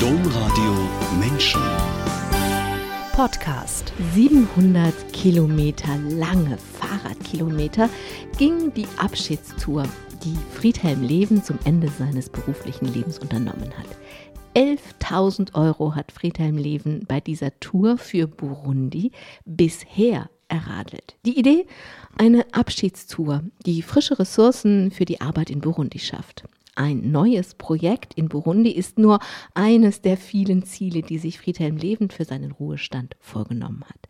Domradio Menschen. Podcast. 700 Kilometer lange Fahrradkilometer ging die Abschiedstour, die Friedhelm Leven zum Ende seines beruflichen Lebens unternommen hat. 11.000 Euro hat Friedhelm Leven bei dieser Tour für Burundi bisher erradelt. Die Idee? Eine Abschiedstour, die frische Ressourcen für die Arbeit in Burundi schafft. Ein neues Projekt in Burundi ist nur eines der vielen Ziele, die sich Friedhelm Leven für seinen Ruhestand vorgenommen hat.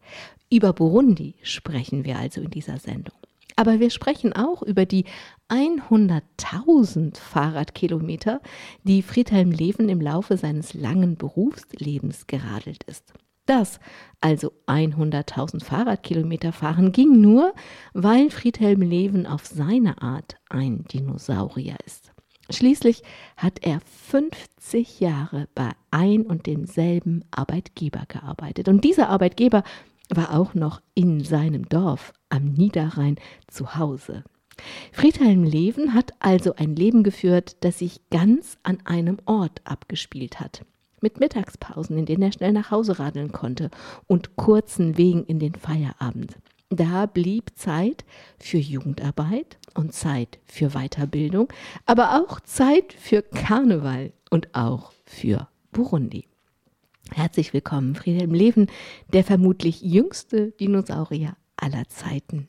Über Burundi sprechen wir also in dieser Sendung. Aber wir sprechen auch über die 100.000 Fahrradkilometer, die Friedhelm Leven im Laufe seines langen Berufslebens geradelt ist. Das, also 100.000 Fahrradkilometer fahren, ging nur, weil Friedhelm Leven auf seine Art ein Dinosaurier ist. Schließlich hat er 50 Jahre bei ein und demselben Arbeitgeber gearbeitet. Und dieser Arbeitgeber war auch noch in seinem Dorf am Niederrhein zu Hause. Friedhelm Leven hat also ein Leben geführt, das sich ganz an einem Ort abgespielt hat. Mit Mittagspausen, in denen er schnell nach Hause radeln konnte und kurzen Wegen in den Feierabend. Da blieb Zeit für Jugendarbeit und Zeit für Weiterbildung, aber auch Zeit für Karneval und auch für Burundi. Herzlich willkommen, Friedhelm Leven, der vermutlich jüngste Dinosaurier aller Zeiten.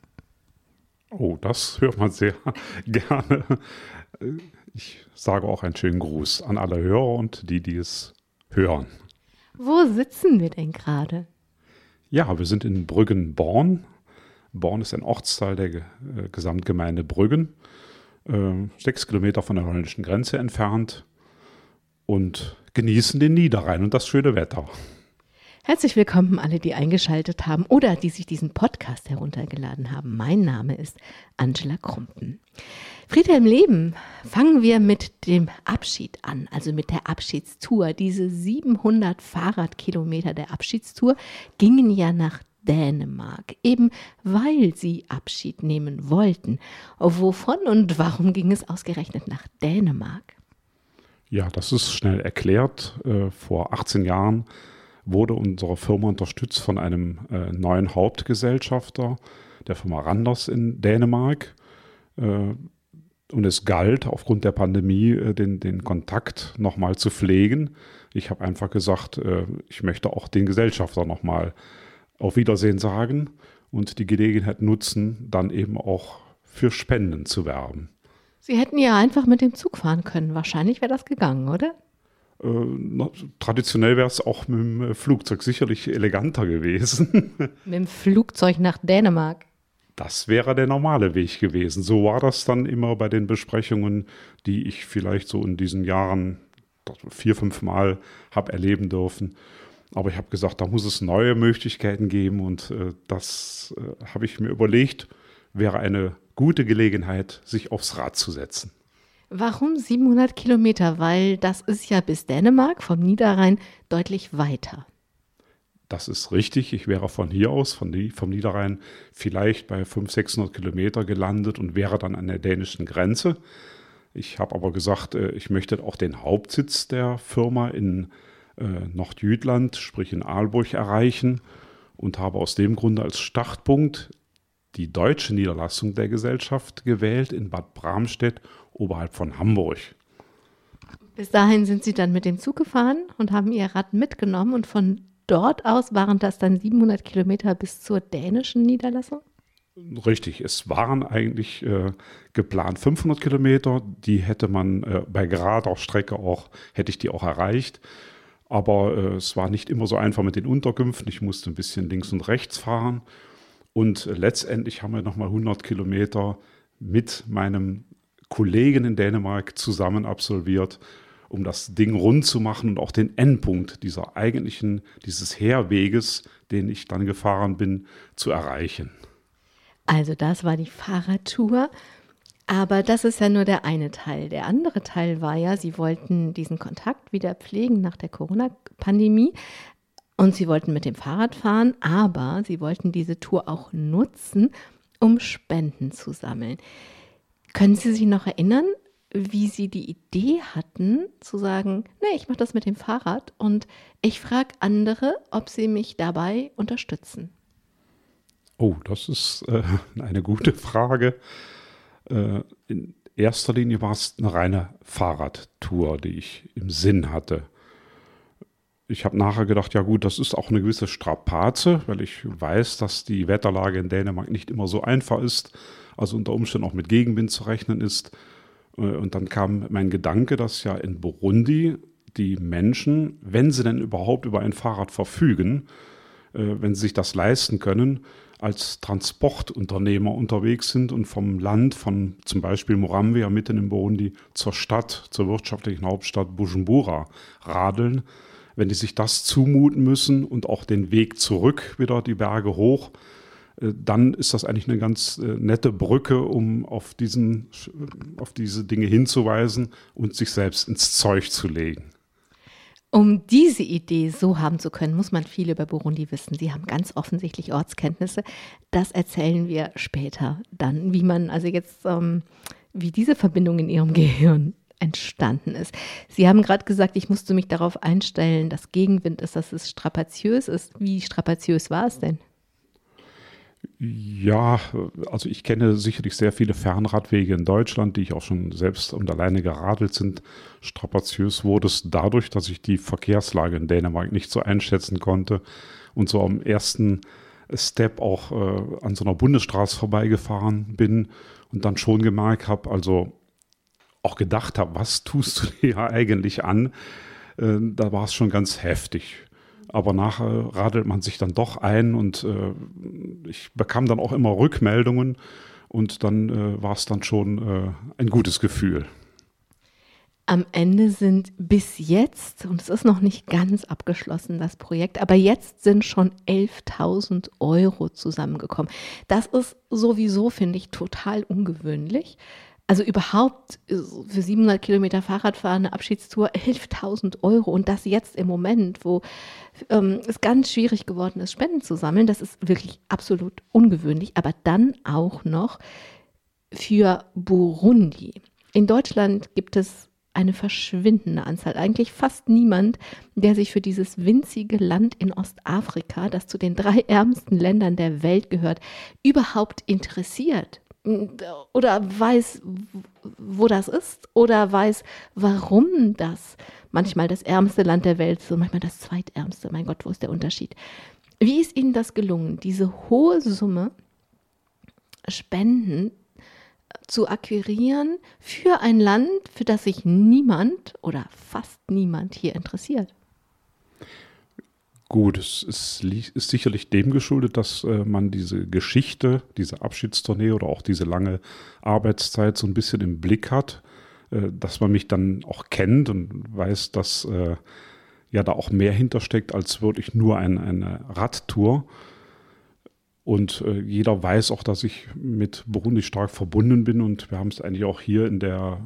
Oh, das hört man sehr gerne. Ich sage auch einen schönen Gruß an alle Hörer und die, die es hören. Wo sitzen wir denn gerade? Ja, wir sind in Brüggen-Born. Born ist ein Ortsteil der äh, Gesamtgemeinde Brüggen, äh, sechs Kilometer von der holländischen Grenze entfernt und genießen den Niederrhein und das schöne Wetter. Herzlich willkommen alle, die eingeschaltet haben oder die sich diesen Podcast heruntergeladen haben. Mein Name ist Angela Krumpen. Friedhelm Leben, fangen wir mit dem Abschied an, also mit der Abschiedstour. Diese 700 Fahrradkilometer der Abschiedstour gingen ja nach Dänemark, eben weil sie Abschied nehmen wollten. Wovon und warum ging es ausgerechnet nach Dänemark? Ja, das ist schnell erklärt. Äh, vor 18 Jahren wurde unsere Firma unterstützt von einem äh, neuen Hauptgesellschafter, der Firma Randers in Dänemark. Äh, und es galt aufgrund der Pandemie den, den Kontakt nochmal zu pflegen. Ich habe einfach gesagt, ich möchte auch den Gesellschafter nochmal auf Wiedersehen sagen und die Gelegenheit nutzen, dann eben auch für Spenden zu werben. Sie hätten ja einfach mit dem Zug fahren können. Wahrscheinlich wäre das gegangen, oder? Äh, traditionell wäre es auch mit dem Flugzeug sicherlich eleganter gewesen. mit dem Flugzeug nach Dänemark. Das wäre der normale Weg gewesen. So war das dann immer bei den Besprechungen, die ich vielleicht so in diesen Jahren vier, fünf Mal habe erleben dürfen. Aber ich habe gesagt, da muss es neue Möglichkeiten geben und äh, das äh, habe ich mir überlegt, wäre eine gute Gelegenheit, sich aufs Rad zu setzen. Warum 700 Kilometer? Weil das ist ja bis Dänemark vom Niederrhein deutlich weiter. Das ist richtig. Ich wäre von hier aus, von die, vom Niederrhein, vielleicht bei 500, 600 Kilometer gelandet und wäre dann an der dänischen Grenze. Ich habe aber gesagt, äh, ich möchte auch den Hauptsitz der Firma in Nordjütland, sprich in Aalburg, erreichen und habe aus dem Grunde als Startpunkt die deutsche Niederlassung der Gesellschaft gewählt in Bad Bramstedt oberhalb von Hamburg. Bis dahin sind Sie dann mit dem Zug gefahren und haben Ihr Rad mitgenommen und von dort aus waren das dann 700 Kilometer bis zur dänischen Niederlassung? Richtig, es waren eigentlich äh, geplant 500 Kilometer, die hätte man äh, bei gerader Strecke auch, hätte ich die auch erreicht. Aber äh, es war nicht immer so einfach mit den Unterkünften. Ich musste ein bisschen links und rechts fahren. Und letztendlich haben wir nochmal 100 Kilometer mit meinem Kollegen in Dänemark zusammen absolviert, um das Ding rund zu machen und auch den Endpunkt dieser eigentlichen, dieses Herweges, den ich dann gefahren bin, zu erreichen. Also das war die Fahrradtour aber das ist ja nur der eine Teil. Der andere Teil war ja, sie wollten diesen Kontakt wieder pflegen nach der Corona-Pandemie. Und sie wollten mit dem Fahrrad fahren, aber sie wollten diese Tour auch nutzen, um Spenden zu sammeln. Können Sie sich noch erinnern, wie Sie die Idee hatten, zu sagen, nee, ich mache das mit dem Fahrrad und ich frage andere, ob sie mich dabei unterstützen. Oh, das ist äh, eine gute Frage. Äh, in erster Linie war es eine reine Fahrradtour, die ich im Sinn hatte. Ich habe nachher gedacht, ja gut, das ist auch eine gewisse Strapaze, weil ich weiß, dass die Wetterlage in Dänemark nicht immer so einfach ist, also unter Umständen auch mit Gegenwind zu rechnen ist. Äh, und dann kam mein Gedanke, dass ja in Burundi die Menschen, wenn sie denn überhaupt über ein Fahrrad verfügen, äh, wenn sie sich das leisten können, als Transportunternehmer unterwegs sind und vom Land, von zum Beispiel Moramvia mitten in Burundi zur Stadt, zur wirtschaftlichen Hauptstadt Bujumbura radeln. Wenn die sich das zumuten müssen und auch den Weg zurück wieder die Berge hoch, äh, dann ist das eigentlich eine ganz äh, nette Brücke, um auf, diesen, auf diese Dinge hinzuweisen und sich selbst ins Zeug zu legen. Um diese Idee so haben zu können, muss man viel über Burundi wissen. Sie haben ganz offensichtlich Ortskenntnisse. Das erzählen wir später dann, wie man also jetzt, ähm, wie diese Verbindung in Ihrem Gehirn entstanden ist. Sie haben gerade gesagt, ich musste mich darauf einstellen, dass Gegenwind ist, dass es strapaziös ist. Wie strapaziös war es denn? Ja, also ich kenne sicherlich sehr viele Fernradwege in Deutschland, die ich auch schon selbst und alleine geradelt sind. Strapaziös wurde es dadurch, dass ich die Verkehrslage in Dänemark nicht so einschätzen konnte und so am ersten Step auch äh, an so einer Bundesstraße vorbeigefahren bin und dann schon gemerkt habe, also auch gedacht habe, was tust du dir eigentlich an? Äh, da war es schon ganz heftig aber nachher radelt man sich dann doch ein und äh, ich bekam dann auch immer Rückmeldungen und dann äh, war es dann schon äh, ein gutes Gefühl. Am Ende sind bis jetzt, und es ist noch nicht ganz abgeschlossen, das Projekt, aber jetzt sind schon 11.000 Euro zusammengekommen. Das ist sowieso, finde ich, total ungewöhnlich. Also überhaupt für 700 Kilometer Fahrradfahren eine Abschiedstour 11.000 Euro und das jetzt im Moment, wo ähm, es ganz schwierig geworden ist, Spenden zu sammeln, das ist wirklich absolut ungewöhnlich. Aber dann auch noch für Burundi. In Deutschland gibt es eine verschwindende Anzahl, eigentlich fast niemand, der sich für dieses winzige Land in Ostafrika, das zu den drei ärmsten Ländern der Welt gehört, überhaupt interessiert oder weiß, wo das ist oder weiß, warum das manchmal das ärmste Land der Welt ist und manchmal das zweitärmste. Mein Gott, wo ist der Unterschied? Wie ist Ihnen das gelungen, diese hohe Summe Spenden zu akquirieren für ein Land, für das sich niemand oder fast niemand hier interessiert? Gut, es ist, ist, sicherlich dem geschuldet, dass äh, man diese Geschichte, diese Abschiedstournee oder auch diese lange Arbeitszeit so ein bisschen im Blick hat, äh, dass man mich dann auch kennt und weiß, dass äh, ja da auch mehr hintersteckt als wirklich nur ein, eine Radtour. Und äh, jeder weiß auch, dass ich mit Burundi stark verbunden bin und wir haben es eigentlich auch hier in der,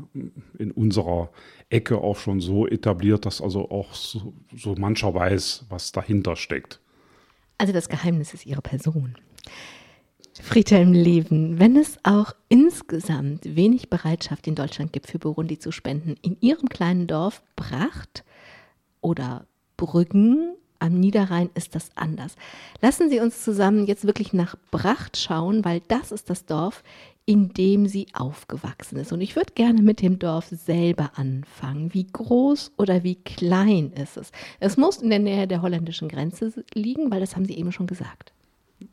in unserer Ecke auch schon so etabliert, dass also auch so, so mancher weiß, was dahinter steckt. Also das Geheimnis ist Ihre Person. Friedhelm Leben, wenn es auch insgesamt wenig Bereitschaft in Deutschland gibt, für Burundi zu spenden, in Ihrem kleinen Dorf Bracht oder Brüggen am Niederrhein ist das anders. Lassen Sie uns zusammen jetzt wirklich nach Bracht schauen, weil das ist das Dorf, in dem sie aufgewachsen ist. Und ich würde gerne mit dem Dorf selber anfangen. Wie groß oder wie klein ist es? Es muss in der Nähe der holländischen Grenze liegen, weil das haben Sie eben schon gesagt.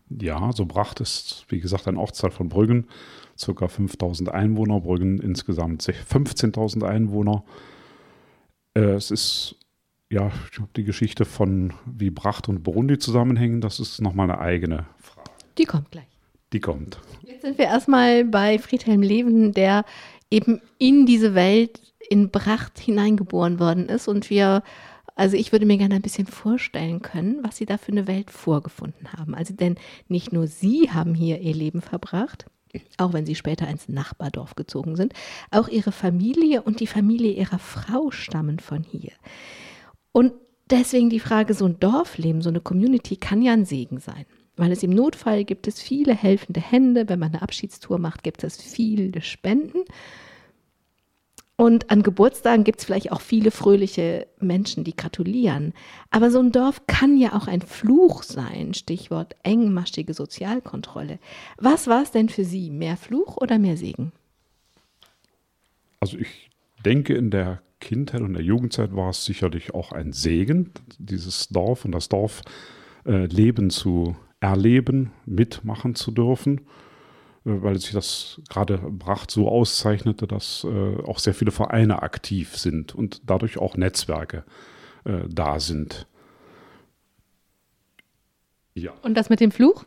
Ja, so Bracht ist, wie gesagt, ein Ortsteil von Brüggen, circa 5000 Einwohner, Brüggen insgesamt 15.000 Einwohner. Äh, es ist ja, ich glaube, die Geschichte von wie Bracht und Burundi zusammenhängen, das ist nochmal eine eigene Frage. Die kommt gleich. Die kommt. Jetzt sind wir erstmal bei Friedhelm Leven, der eben in diese Welt in Bracht hineingeboren worden ist und wir also ich würde mir gerne ein bisschen vorstellen können, was Sie da für eine Welt vorgefunden haben. Also denn nicht nur Sie haben hier Ihr Leben verbracht, auch wenn Sie später ins Nachbardorf gezogen sind, auch Ihre Familie und die Familie Ihrer Frau stammen von hier. Und deswegen die Frage, so ein Dorfleben, so eine Community kann ja ein Segen sein. Weil es im Notfall gibt es viele helfende Hände. Wenn man eine Abschiedstour macht, gibt es viele Spenden. Und an Geburtstagen gibt es vielleicht auch viele fröhliche Menschen, die gratulieren. Aber so ein Dorf kann ja auch ein Fluch sein, Stichwort engmaschige Sozialkontrolle. Was war es denn für Sie, mehr Fluch oder mehr Segen? Also ich denke, in der Kindheit und der Jugendzeit war es sicherlich auch ein Segen, dieses Dorf und das Dorfleben äh, zu erleben, mitmachen zu dürfen. Äh, weil sich das gerade Bracht so auszeichnete, dass äh, auch sehr viele Vereine aktiv sind und dadurch auch Netzwerke da sind. Ja. Und das mit dem Fluch?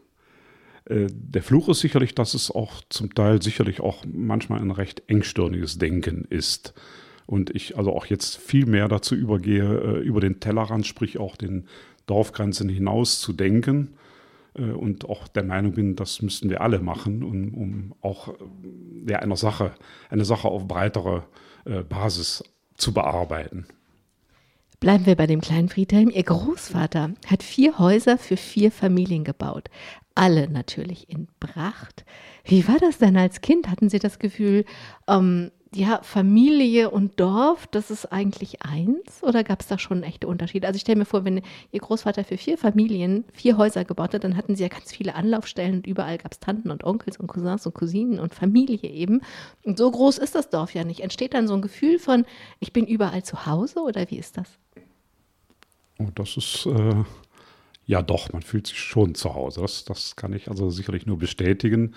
Der Fluch ist sicherlich, dass es auch zum Teil sicherlich auch manchmal ein recht engstirniges Denken ist. Und ich also auch jetzt viel mehr dazu übergehe, äh, über den Tellerrand, sprich auch den Dorfgrenzen hinaus zu denken äh, und auch der Meinung bin, das müssten wir alle machen, um, um auch äh, ja, eine, Sache, eine Sache auf breitere Basis zu bearbeiten. Bleiben wir bei dem kleinen Friedhelm. Ihr Großvater hat vier Häuser für vier Familien gebaut. Alle natürlich in Pracht. Wie war das denn als Kind? Hatten Sie das Gefühl, ähm, ja, Familie und Dorf, das ist eigentlich eins oder gab es da schon echte Unterschiede? Also ich stelle mir vor, wenn Ihr Großvater für vier Familien vier Häuser gebaut hat, dann hatten Sie ja ganz viele Anlaufstellen und überall gab es Tanten und Onkels und Cousins und Cousinen und Familie eben. Und so groß ist das Dorf ja nicht. Entsteht dann so ein Gefühl von, ich bin überall zu Hause oder wie ist das? Oh, das ist äh, ja doch, man fühlt sich schon zu Hause. Das, das kann ich also sicherlich nur bestätigen.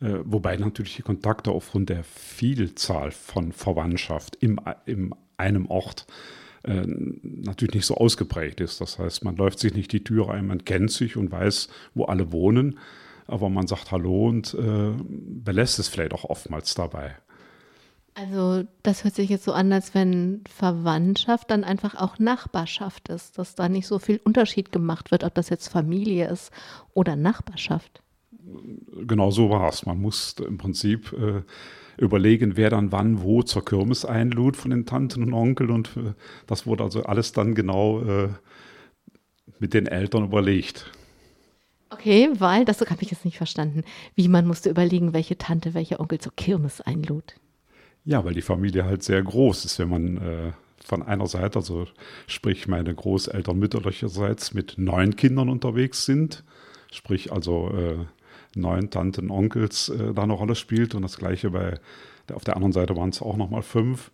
Äh, wobei natürlich die Kontakte aufgrund der Vielzahl von Verwandtschaft im, im einem Ort äh, natürlich nicht so ausgeprägt ist. Das heißt, man läuft sich nicht die Tür ein, man kennt sich und weiß, wo alle wohnen, aber man sagt Hallo und äh, belässt es vielleicht auch oftmals dabei. Also das hört sich jetzt so an, als wenn Verwandtschaft dann einfach auch Nachbarschaft ist, dass da nicht so viel Unterschied gemacht wird, ob das jetzt Familie ist oder Nachbarschaft genau so war es. Man musste im Prinzip äh, überlegen, wer dann wann wo zur Kirmes einlud von den Tanten und Onkeln. Und äh, das wurde also alles dann genau äh, mit den Eltern überlegt. Okay, weil, das habe ich jetzt nicht verstanden, wie man musste überlegen, welche Tante, welcher Onkel zur Kirmes einlud. Ja, weil die Familie halt sehr groß ist, wenn man äh, von einer Seite, also sprich meine Großeltern mütterlicherseits mit neun Kindern unterwegs sind, sprich also äh, neun Tanten, Onkels äh, da eine Rolle spielt und das gleiche bei der, auf der anderen Seite waren es auch nochmal fünf,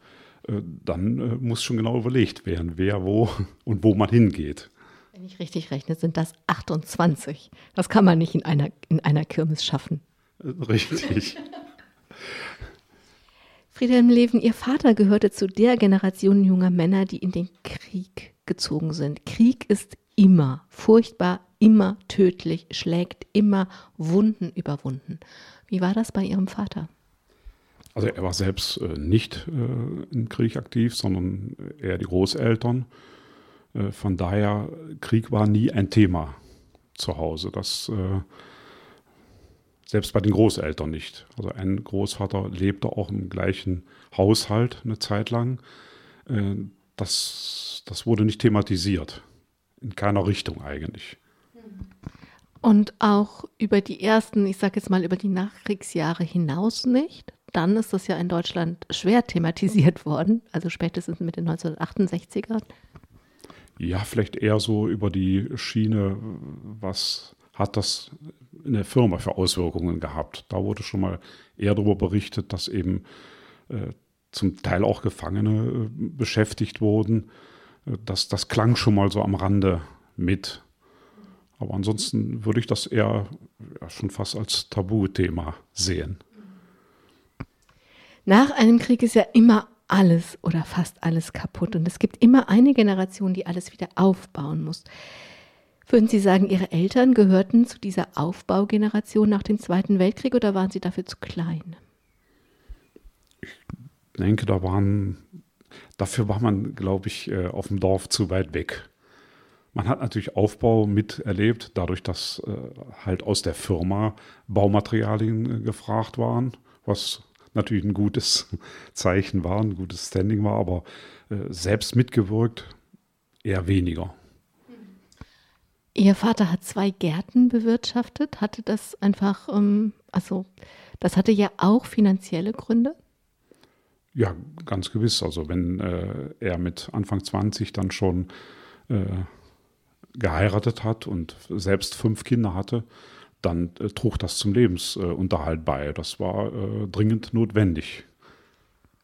äh, dann äh, muss schon genau überlegt werden, wer wo und wo man hingeht. Wenn ich richtig rechne, sind das 28. Das kann man nicht in einer, in einer Kirmes schaffen. Äh, richtig. Friedhelm Leven, Ihr Vater gehörte zu der Generation junger Männer, die in den Krieg gezogen sind. Krieg ist immer furchtbar, immer tödlich, schlägt immer Wunden überwunden. Wie war das bei Ihrem Vater? Also er war selbst äh, nicht äh, im Krieg aktiv, sondern eher die Großeltern. Äh, von daher, Krieg war nie ein Thema zu Hause. Das selbst bei den Großeltern nicht. Also ein Großvater lebte auch im gleichen Haushalt eine Zeit lang. Das, das wurde nicht thematisiert in keiner Richtung eigentlich. Und auch über die ersten, ich sage jetzt mal über die Nachkriegsjahre hinaus nicht. Dann ist das ja in Deutschland schwer thematisiert worden, also spätestens mit den 1968ern. Ja, vielleicht eher so über die Schiene, was hat das in der Firma für Auswirkungen gehabt. Da wurde schon mal eher darüber berichtet, dass eben äh, zum Teil auch Gefangene äh, beschäftigt wurden das, das klang schon mal so am Rande mit. Aber ansonsten würde ich das eher ja, schon fast als Tabuthema sehen. Nach einem Krieg ist ja immer alles oder fast alles kaputt und es gibt immer eine Generation, die alles wieder aufbauen muss. Würden Sie sagen, Ihre Eltern gehörten zu dieser Aufbaugeneration nach dem Zweiten Weltkrieg oder waren sie dafür zu klein? Ich denke, da waren Dafür war man, glaube ich, äh, auf dem Dorf zu weit weg. Man hat natürlich Aufbau miterlebt, dadurch, dass äh, halt aus der Firma Baumaterialien äh, gefragt waren, was natürlich ein gutes Zeichen war, ein gutes Standing war, aber selbst mitgewirkt eher weniger. Ihr Vater hat zwei Gärten bewirtschaftet. Hatte das einfach, ähm, also das hatte ja auch finanzielle Gründe? Ja, ganz gewiss. Also wenn äh, er mit Anfang 20 dann schon äh, geheiratet hat und selbst fünf Kinder hatte, dann äh, trug das zum Lebensunterhalt bei. Das war äh, dringend notwendig.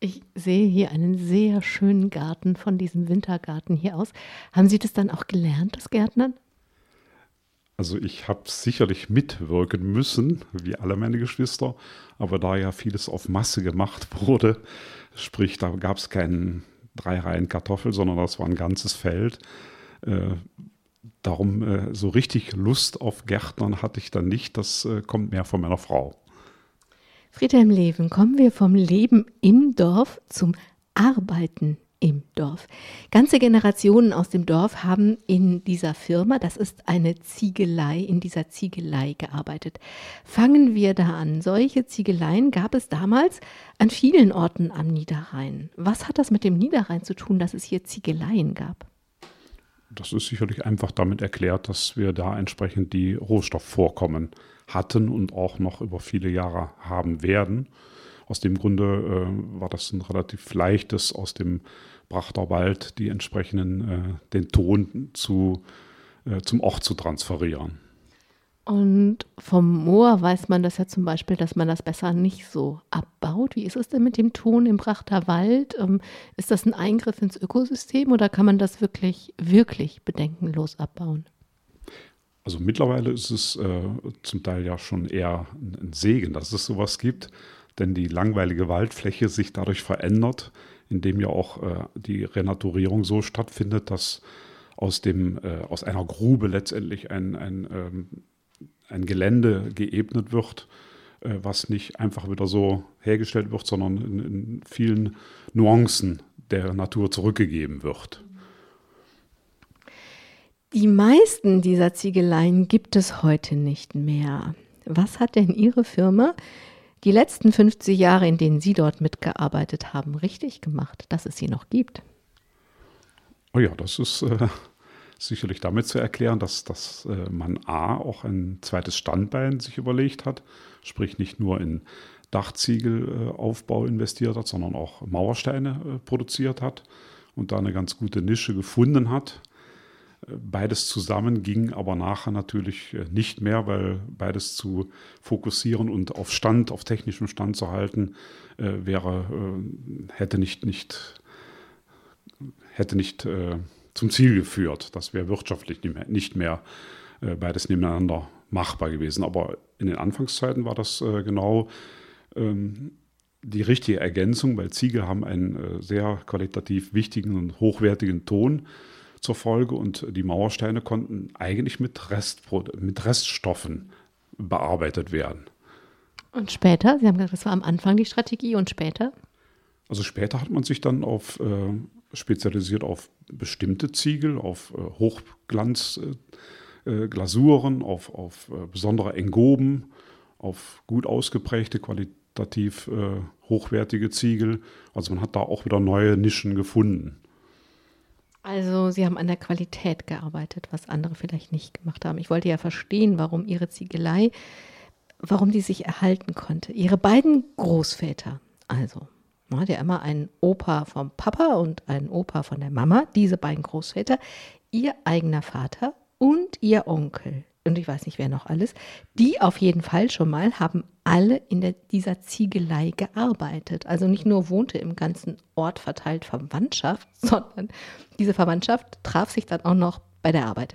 Ich sehe hier einen sehr schönen Garten von diesem Wintergarten hier aus. Haben Sie das dann auch gelernt, das Gärtnern? Also ich habe sicherlich mitwirken müssen, wie alle meine Geschwister, aber da ja vieles auf Masse gemacht wurde, sprich da gab es keinen drei Reihen Kartoffel, sondern das war ein ganzes Feld. Äh, darum äh, so richtig Lust auf Gärtnern hatte ich dann nicht. Das äh, kommt mehr von meiner Frau. Friedhelm Leven, kommen wir vom Leben im Dorf zum Arbeiten im Dorf. Ganze Generationen aus dem Dorf haben in dieser Firma, das ist eine Ziegelei, in dieser Ziegelei gearbeitet. Fangen wir da an. Solche Ziegeleien gab es damals an vielen Orten am Niederrhein. Was hat das mit dem Niederrhein zu tun, dass es hier Ziegeleien gab? Das ist sicherlich einfach damit erklärt, dass wir da entsprechend die Rohstoffvorkommen hatten und auch noch über viele Jahre haben werden. Aus dem Grunde äh, war das ein relativ leichtes, aus dem Brachter Wald die entsprechenden, äh, den Ton zu, äh, zum Ort zu transferieren. Und vom Moor weiß man das ja zum Beispiel, dass man das besser nicht so abbaut. Wie ist es denn mit dem Ton im Brachter Wald? Ähm, ist das ein Eingriff ins Ökosystem oder kann man das wirklich, wirklich bedenkenlos abbauen? Also mittlerweile ist es äh, zum Teil ja schon eher ein Segen, dass es sowas gibt, denn die langweilige Waldfläche sich dadurch verändert, indem ja auch äh, die Renaturierung so stattfindet, dass aus, dem, äh, aus einer Grube letztendlich ein, ein, ähm, ein Gelände geebnet wird, äh, was nicht einfach wieder so hergestellt wird, sondern in, in vielen Nuancen der Natur zurückgegeben wird. Die meisten dieser Ziegeleien gibt es heute nicht mehr. Was hat denn Ihre Firma die letzten 50 Jahre, in denen Sie dort mitgearbeitet haben, richtig gemacht, dass es sie noch gibt? Oh ja, das ist äh, sicherlich damit zu erklären, dass, dass äh, man A auch ein zweites Standbein sich überlegt hat, sprich nicht nur in Dachziegelaufbau investiert hat, sondern auch Mauersteine äh, produziert hat und da eine ganz gute Nische gefunden hat. Beides zusammen ging aber nachher natürlich äh, nicht mehr, weil beides zu fokussieren und auf Stand, auf technischem Stand zu halten, äh, wäre, äh, hätte nicht, nicht, hätte nicht äh, zum Ziel geführt. Das wäre wirtschaftlich nicht mehr, nicht mehr äh, beides nebeneinander machbar gewesen. Aber in den Anfangszeiten war das äh, genau ähm, die richtige Ergänzung, weil Ziegel haben einen sehr qualitativ wichtigen und hochwertigen Ton zur Folge und die Mauersteine konnten eigentlich mit, Rest, mit Reststoffen bearbeitet werden. Und später? Sie haben gesagt, das war am Anfang die Strategie und später? Also später hat man sich dann auf äh, spezialisiert auf bestimmte Ziegel, auf äh, Hochglanzglasuren, äh, auf, auf äh, besondere Engoben, auf gut ausgeprägte, qualitativ äh, hochwertige Ziegel. Also man hat da auch wieder neue Nischen gefunden. Also Sie haben an der Qualität gearbeitet, was andere vielleicht nicht gemacht haben. Ich wollte ja verstehen, warum Ihre Ziegelei, warum die sich erhalten konnte. Ihre beiden Großväter, also man hat ja immer einen Opa vom Papa und einen Opa von der Mama, diese beiden Großväter, ihr eigener Vater und ihr Onkel und ich weiß nicht, wer noch alles, die auf jeden Fall schon mal haben alle in der, dieser Ziegelei gearbeitet. Also nicht nur wohnte im ganzen Ort verteilt Verwandtschaft, sondern diese Verwandtschaft traf sich dann auch noch bei der Arbeit.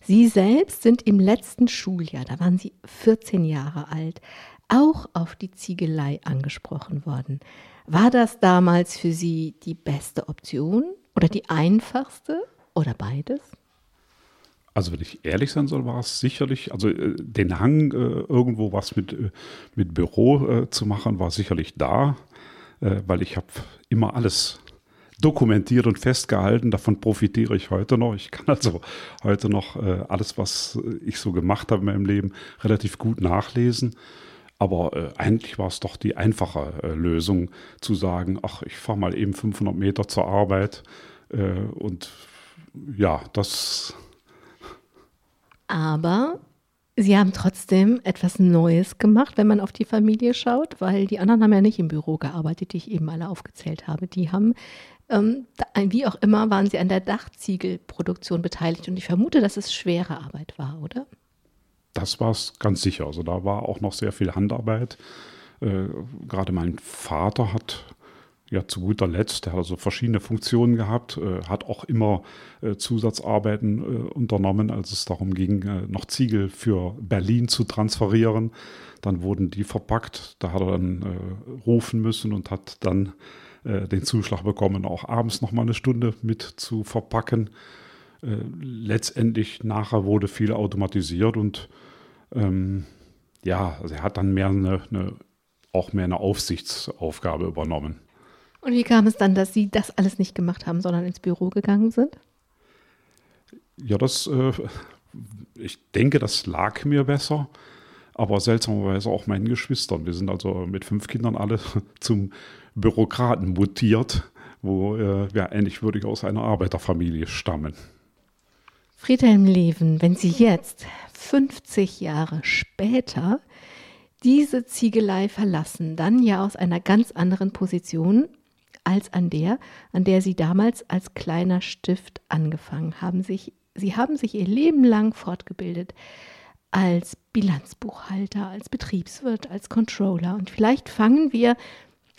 Sie selbst sind im letzten Schuljahr, da waren sie 14 Jahre alt, auch auf die Ziegelei angesprochen worden. War das damals für Sie die beste Option oder die einfachste oder beides? Also wenn ich ehrlich sein soll, war es sicherlich, also äh, den Hang, äh, irgendwo was mit, äh, mit Büro äh, zu machen, war sicherlich da, äh, weil ich habe immer alles dokumentiert und festgehalten. Davon profitiere ich heute noch. Ich kann also heute noch äh, alles, was ich so gemacht habe in meinem Leben, relativ gut nachlesen. Aber eigentlich war es doch die einfache Lösung zu sagen, ach, ich fahre mal eben 500 Meter zur Arbeit und ja, das aber Sie haben trotzdem etwas Neues gemacht, wenn man auf die Familie schaut, weil die anderen haben ja nicht im Büro gearbeitet, die ich eben alle aufgezählt habe. Die haben, ähm, wie auch immer, waren sie an der Dachziegelproduktion beteiligt. Und ich vermute, dass es schwere Arbeit war, oder? Das war es ganz sicher. Also da war auch noch sehr viel Handarbeit. Äh, gerade mein Vater hat ja zu guter Letzt, der hat also verschiedene Funktionen gehabt, äh, hat auch immer äh, Zusatzarbeiten äh, unternommen, als es darum ging, äh, noch Ziegel für Berlin zu transferieren. Dann wurden die verpackt, da hat er dann äh, rufen müssen und hat dann den Zuschlag bekommen, auch abends noch mal eine Stunde mit zu verpacken. letztendlich nachher wurde viel automatisiert und ähm, ja, also er hat dann mehr eine, eine auch mehr eine Aufsichtsaufgabe übernommen. Und wie kam es dann, dass Sie das alles nicht gemacht haben, sondern ins Büro gegangen sind? Ja, das, äh, ich denke, das lag mir besser, aber seltsamerweise auch meinen Geschwistern. Wir sind also mit fünf Kindern alle zum Bürokraten mutiert, wo äh, wir ähnlich würdig aus einer Arbeiterfamilie stammen. Friedhelm Leven, wenn Sie jetzt 50 Jahre später diese Ziegelei verlassen, dann ja aus einer ganz anderen Position als an der, an der Sie damals als kleiner Stift angefangen haben. Sich, Sie haben sich Ihr Leben lang fortgebildet als Bilanzbuchhalter, als Betriebswirt, als Controller. Und vielleicht fangen wir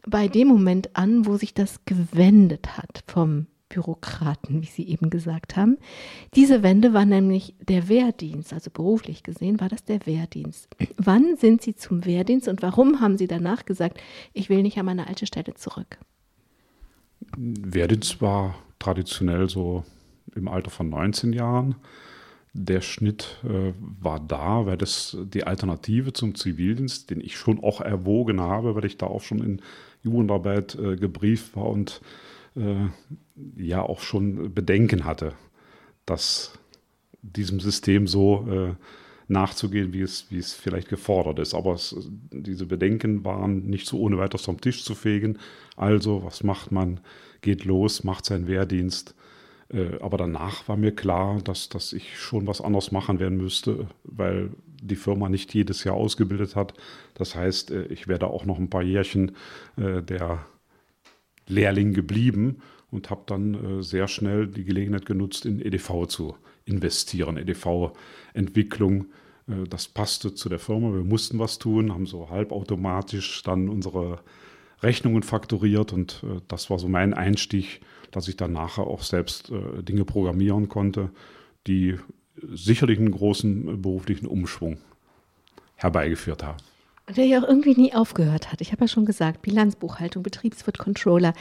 bei dem Moment an, wo sich das gewendet hat vom Bürokraten, wie Sie eben gesagt haben. Diese Wende war nämlich der Wehrdienst, also beruflich gesehen war das der Wehrdienst. Wann sind Sie zum Wehrdienst und warum haben Sie danach gesagt, ich will nicht an meine alte Stelle zurück? Wehrdienst war traditionell so im Alter von 19 Jahren. Der Schnitt äh, war da, weil das die Alternative zum Zivildienst, den ich schon auch erwogen habe, weil ich da auch schon in Jugendarbeit äh, gebrieft war und ja auch schon Bedenken hatte, dass diesem System so äh, nachzugehen, wie es, wie es vielleicht gefordert ist. Aber es, diese Bedenken waren nicht so ohne weiteres vom Tisch zu fegen. Also, was macht man? Geht los, macht seinen Wehrdienst. Äh, aber danach war mir klar, dass, dass ich schon was anderes machen werden müsste, weil die Firma nicht jedes Jahr ausgebildet hat. Das heißt, äh, ich werde auch noch ein paar Jährchen äh, der Lehrling geblieben und habe dann sehr schnell die Gelegenheit genutzt, in EDV zu investieren. EDV-Entwicklung, das passte zu der Firma. Wir mussten was tun, haben so halbautomatisch dann unsere Rechnungen fakturiert und das war so mein Einstieg dass ich dann nachher auch selbst äh, Dinge programmieren konnte, die sicherlich einen großen äh, beruflichen Umschwung herbeigeführt haben. Der ja auch irgendwie nie aufgehört hat. Ich habe ja schon gesagt, Bilanzbuchhaltung, Betriebswirt, Controller.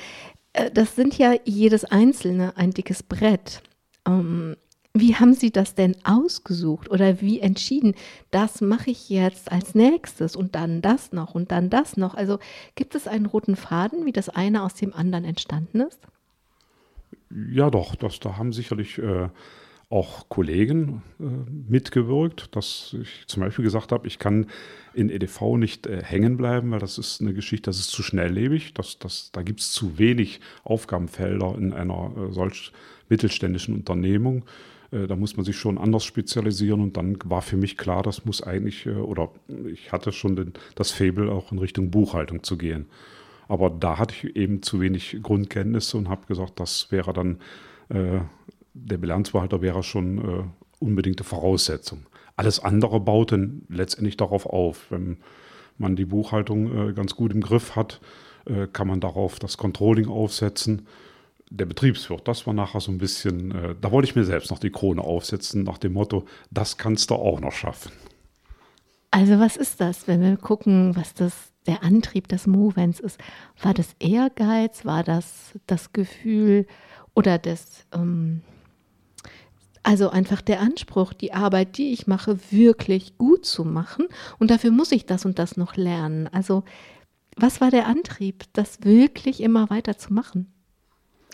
Äh, das sind ja jedes einzelne ein dickes Brett. Ähm, wie haben Sie das denn ausgesucht oder wie entschieden, das mache ich jetzt als nächstes und dann das noch und dann das noch? Also gibt es einen roten Faden, wie das eine aus dem anderen entstanden ist? Ja, doch, das, da haben sicherlich äh, auch Kollegen äh, mitgewirkt, dass ich zum Beispiel gesagt habe, ich kann in EDV nicht äh, hängen bleiben, weil das ist eine Geschichte, das ist zu schnelllebig, das, das, da gibt es zu wenig Aufgabenfelder in einer äh, solch mittelständischen Unternehmung. Äh, da muss man sich schon anders spezialisieren und dann war für mich klar, das muss eigentlich, äh, oder ich hatte schon den, das Faible auch in Richtung Buchhaltung zu gehen. Aber da hatte ich eben zu wenig Grundkenntnisse und habe gesagt, das wäre dann, äh, der Bilanzbehalter wäre schon äh, unbedingte Voraussetzung. Alles andere baut dann letztendlich darauf auf. Wenn man die Buchhaltung äh, ganz gut im Griff hat, äh, kann man darauf das Controlling aufsetzen. Der Betriebswirt, das war nachher so ein bisschen, äh, da wollte ich mir selbst noch die Krone aufsetzen, nach dem Motto, das kannst du auch noch schaffen. Also was ist das, wenn wir gucken, was das der Antrieb des Movens ist. War das Ehrgeiz? War das das Gefühl oder das, ähm, also einfach der Anspruch, die Arbeit, die ich mache, wirklich gut zu machen und dafür muss ich das und das noch lernen. Also was war der Antrieb, das wirklich immer weiter zu machen?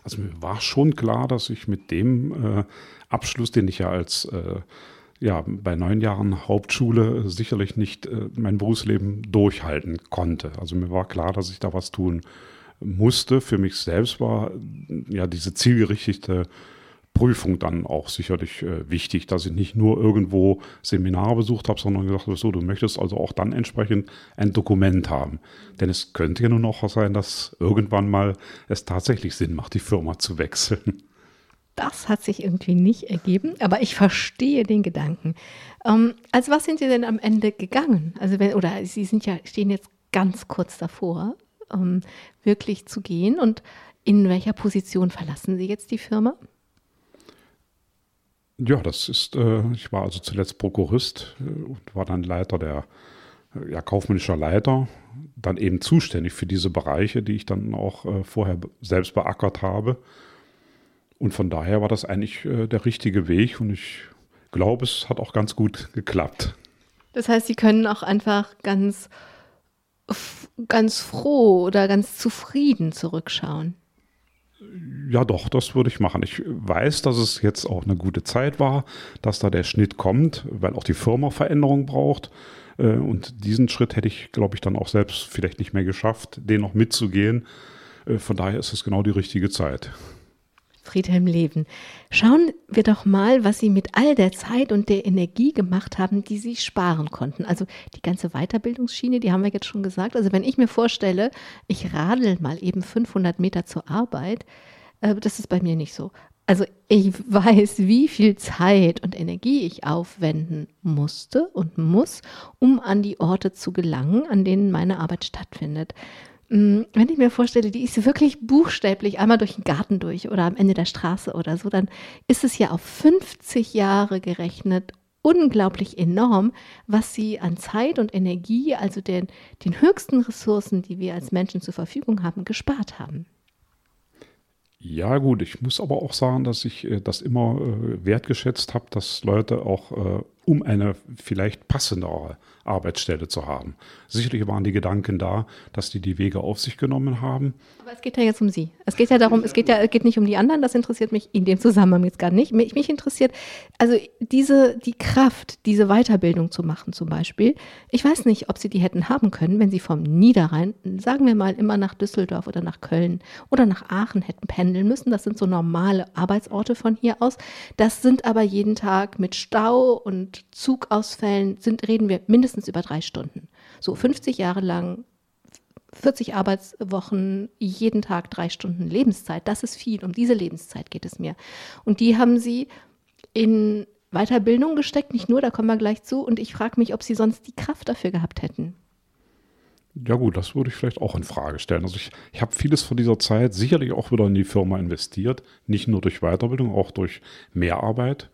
Also mir war schon klar, dass ich mit dem äh, Abschluss, den ich ja als äh, ja, bei neun Jahren Hauptschule sicherlich nicht äh, mein Berufsleben durchhalten konnte. Also mir war klar, dass ich da was tun musste. Für mich selbst war ja diese zielgerichtete Prüfung dann auch sicherlich äh, wichtig, dass ich nicht nur irgendwo Seminare besucht habe, sondern gesagt habe, so, du möchtest also auch dann entsprechend ein Dokument haben. Denn es könnte ja nur noch sein, dass irgendwann mal es tatsächlich Sinn macht, die Firma zu wechseln. Das hat sich irgendwie nicht ergeben, aber ich verstehe den Gedanken. Ähm, als was sind Sie denn am Ende gegangen? Also wenn, oder Sie sind ja, stehen jetzt ganz kurz davor, ähm, wirklich zu gehen. Und in welcher Position verlassen Sie jetzt die Firma? Ja, das ist, äh, ich war also zuletzt Prokurist äh, und war dann Leiter der, äh, ja, kaufmännischer Leiter, dann eben zuständig für diese Bereiche, die ich dann auch äh, vorher selbst beackert habe. Und von daher war das eigentlich der richtige Weg und ich glaube, es hat auch ganz gut geklappt. Das heißt, Sie können auch einfach ganz, ganz froh oder ganz zufrieden zurückschauen. Ja, doch, das würde ich machen. Ich weiß, dass es jetzt auch eine gute Zeit war, dass da der Schnitt kommt, weil auch die Firma Veränderung braucht. Äh, und diesen Schritt hätte ich, glaube ich, dann auch selbst vielleicht nicht mehr geschafft, den noch mitzugehen. Äh, von daher ist es genau die richtige Zeit. Friedhelm Leven. Schauen wir doch mal, was Sie mit all der Zeit und der Energie gemacht haben, die Sie sparen konnten. Also die ganze Weiterbildungsschiene, die haben wir jetzt schon gesagt. Also wenn ich mir vorstelle, ich radel mal eben 500 Meter zur Arbeit, äh, das ist bei mir nicht so. Also ich weiß, wie viel Zeit und Energie ich aufwenden musste und muss, um an die Orte zu gelangen, an denen meine Arbeit stattfindet. Mm, wenn ich mir vorstelle, die ist wirklich buchstäblich einmal durch den Garten durch oder am Ende der Straße oder so, dann ist es ja auf 50 Jahre gerechnet unglaublich enorm, was sie an Zeit und Energie, also den, den höchsten Ressourcen, die wir als Menschen zur Verfügung haben, gespart haben. Ja, gut, ich muss aber auch sagen, dass ich äh, das immer äh, wertgeschätzt habe, dass Leute auch äh, um eine vielleicht passendere Arbeitsstelle zu haben. Sicherlich waren die Gedanken da, dass die die Wege auf sich genommen haben. Aber es geht ja jetzt um Sie. Es geht ja darum, es geht ja geht nicht um die anderen, das interessiert mich in dem Zusammenhang jetzt gar nicht. Mich, mich interessiert, also diese, die Kraft, diese Weiterbildung zu machen zum Beispiel. Ich weiß nicht, ob Sie die hätten haben können, wenn Sie vom Niederrhein, sagen wir mal, immer nach Düsseldorf oder nach Köln oder nach Aachen hätten pendeln müssen. Das sind so normale Arbeitsorte von hier aus. Das sind aber jeden Tag mit Stau und Zugausfällen, sind, reden wir mindestens über drei Stunden. So 50 Jahre lang 40 Arbeitswochen, jeden Tag drei Stunden Lebenszeit, das ist viel. Um diese Lebenszeit geht es mir. Und die haben sie in Weiterbildung gesteckt, nicht nur, da kommen wir gleich zu. Und ich frage mich, ob sie sonst die Kraft dafür gehabt hätten. Ja gut, das würde ich vielleicht auch in Frage stellen. Also ich, ich habe vieles von dieser Zeit sicherlich auch wieder in die Firma investiert, nicht nur durch Weiterbildung, auch durch Mehrarbeit,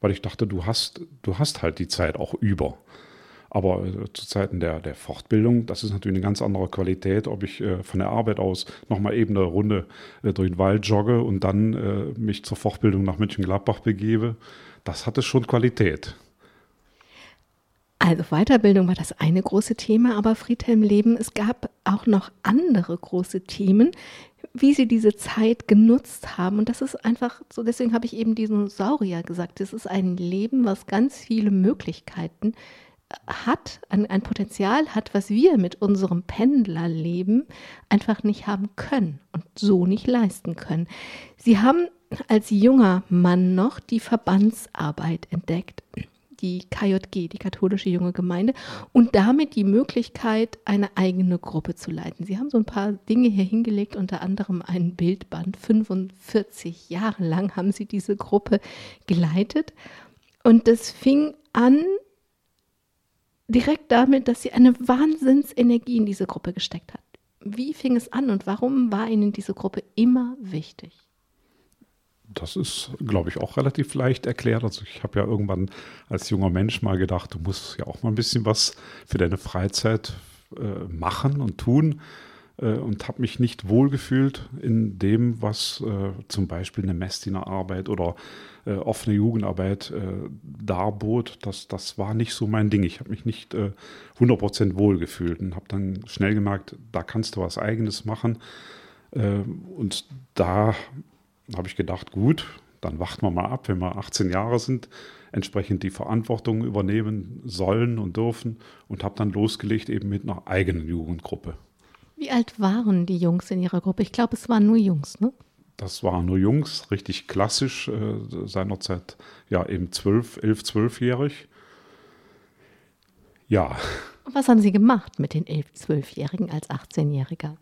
weil ich dachte, du hast, du hast halt die Zeit auch über. Aber äh, zu Zeiten der, der Fortbildung, das ist natürlich eine ganz andere Qualität, ob ich äh, von der Arbeit aus nochmal eben eine Runde äh, durch den Wald jogge und dann äh, mich zur Fortbildung nach München-Gladbach begebe. Das hatte schon Qualität. Also Weiterbildung war das eine große Thema, aber Friedhelm Leben, es gab auch noch andere große Themen, wie sie diese Zeit genutzt haben. Und das ist einfach so, deswegen habe ich eben diesen Saurier gesagt. Es ist ein Leben, was ganz viele Möglichkeiten hat, ein, ein Potenzial hat, was wir mit unserem Pendlerleben einfach nicht haben können und so nicht leisten können. Sie haben als junger Mann noch die Verbandsarbeit entdeckt, die KJG, die katholische junge Gemeinde, und damit die Möglichkeit, eine eigene Gruppe zu leiten. Sie haben so ein paar Dinge hier hingelegt, unter anderem ein Bildband. 45 Jahre lang haben Sie diese Gruppe geleitet. Und das fing an direkt damit, dass sie eine Wahnsinnsenergie in diese Gruppe gesteckt hat. Wie fing es an und warum war Ihnen diese Gruppe immer wichtig? Das ist, glaube ich, auch relativ leicht erklärt. Also ich habe ja irgendwann als junger Mensch mal gedacht, du musst ja auch mal ein bisschen was für deine Freizeit äh, machen und tun und habe mich nicht wohlgefühlt in dem, was äh, zum Beispiel eine Messdienerarbeit oder äh, offene Jugendarbeit äh, darbot. Das, das war nicht so mein Ding. Ich habe mich nicht äh, 100% wohlgefühlt und habe dann schnell gemerkt, da kannst du was Eigenes machen. Äh, und da habe ich gedacht, gut, dann warten wir mal ab, wenn wir 18 Jahre sind, entsprechend die Verantwortung übernehmen sollen und dürfen und habe dann losgelegt eben mit einer eigenen Jugendgruppe. Wie alt waren die Jungs in ihrer Gruppe? Ich glaube, es waren nur Jungs, ne? Das waren nur Jungs, richtig klassisch, äh, seinerzeit ja eben 12, 11, 12-jährig. Ja. Und was haben Sie gemacht mit den 11, 12-Jährigen als 18-Jähriger?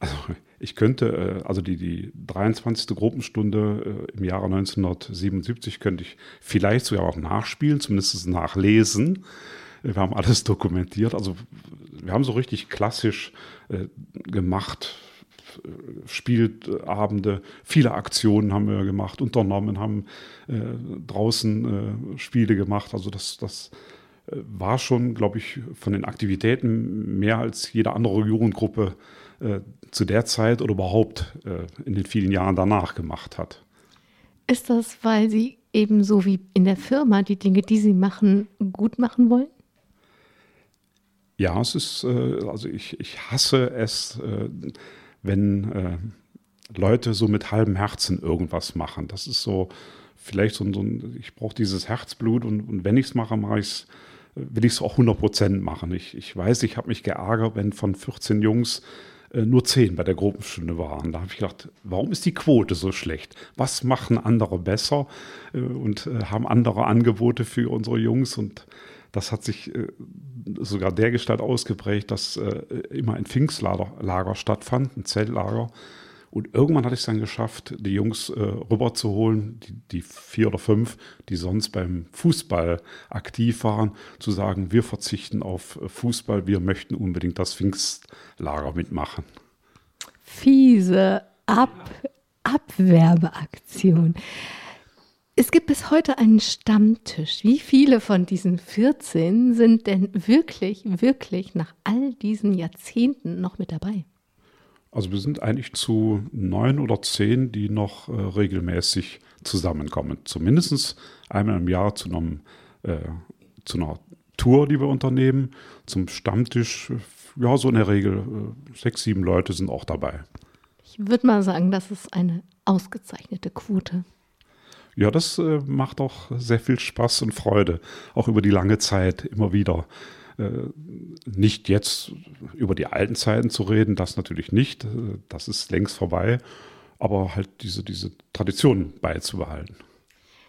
Also ich könnte, äh, also die, die 23. Gruppenstunde äh, im Jahre 1977 könnte ich vielleicht sogar auch nachspielen, zumindest nachlesen. Wir haben alles dokumentiert. Also wir haben so richtig klassisch äh, gemacht. Spielabende, viele Aktionen haben wir gemacht, unternommen, haben äh, draußen äh, Spiele gemacht. Also das, das äh, war schon, glaube ich, von den Aktivitäten mehr als jede andere Jugendgruppe äh, zu der Zeit oder überhaupt äh, in den vielen Jahren danach gemacht hat. Ist das, weil Sie ebenso wie in der Firma die Dinge, die Sie machen, gut machen wollen? Ja, es ist, äh, also ich, ich hasse es, äh, wenn äh, Leute so mit halbem Herzen irgendwas machen. Das ist so, vielleicht so, so ein, ich brauche dieses Herzblut und, und wenn ich es mache, mache ich es, will ich es auch 100 Prozent machen. Ich, ich weiß, ich habe mich geärgert, wenn von 14 Jungs nur 10 bei der Gruppenstunde waren. Da habe ich gedacht, warum ist die Quote so schlecht? Was machen andere besser und haben andere Angebote für unsere Jungs? Und das hat sich sogar der Gestalt ausgeprägt, dass äh, immer ein Pfingstlager stattfand, ein Zeltlager. Und irgendwann hatte ich es dann geschafft, die Jungs äh, rüberzuholen, die, die, vier oder fünf, die sonst beim Fußball aktiv waren, zu sagen, wir verzichten auf Fußball, wir möchten unbedingt das Pfingstlager mitmachen. Fiese Ab Abwerbeaktion. Es gibt bis heute einen Stammtisch. Wie viele von diesen 14 sind denn wirklich, wirklich nach all diesen Jahrzehnten noch mit dabei? Also wir sind eigentlich zu neun oder zehn, die noch äh, regelmäßig zusammenkommen. Zumindest einmal im Jahr zu, einem, äh, zu einer Tour, die wir unternehmen. Zum Stammtisch, ja, so in der Regel äh, sechs, sieben Leute sind auch dabei. Ich würde mal sagen, das ist eine ausgezeichnete Quote. Ja, das äh, macht auch sehr viel Spaß und Freude, auch über die lange Zeit immer wieder. Äh, nicht jetzt über die alten Zeiten zu reden, das natürlich nicht, äh, das ist längst vorbei, aber halt diese, diese Tradition beizubehalten.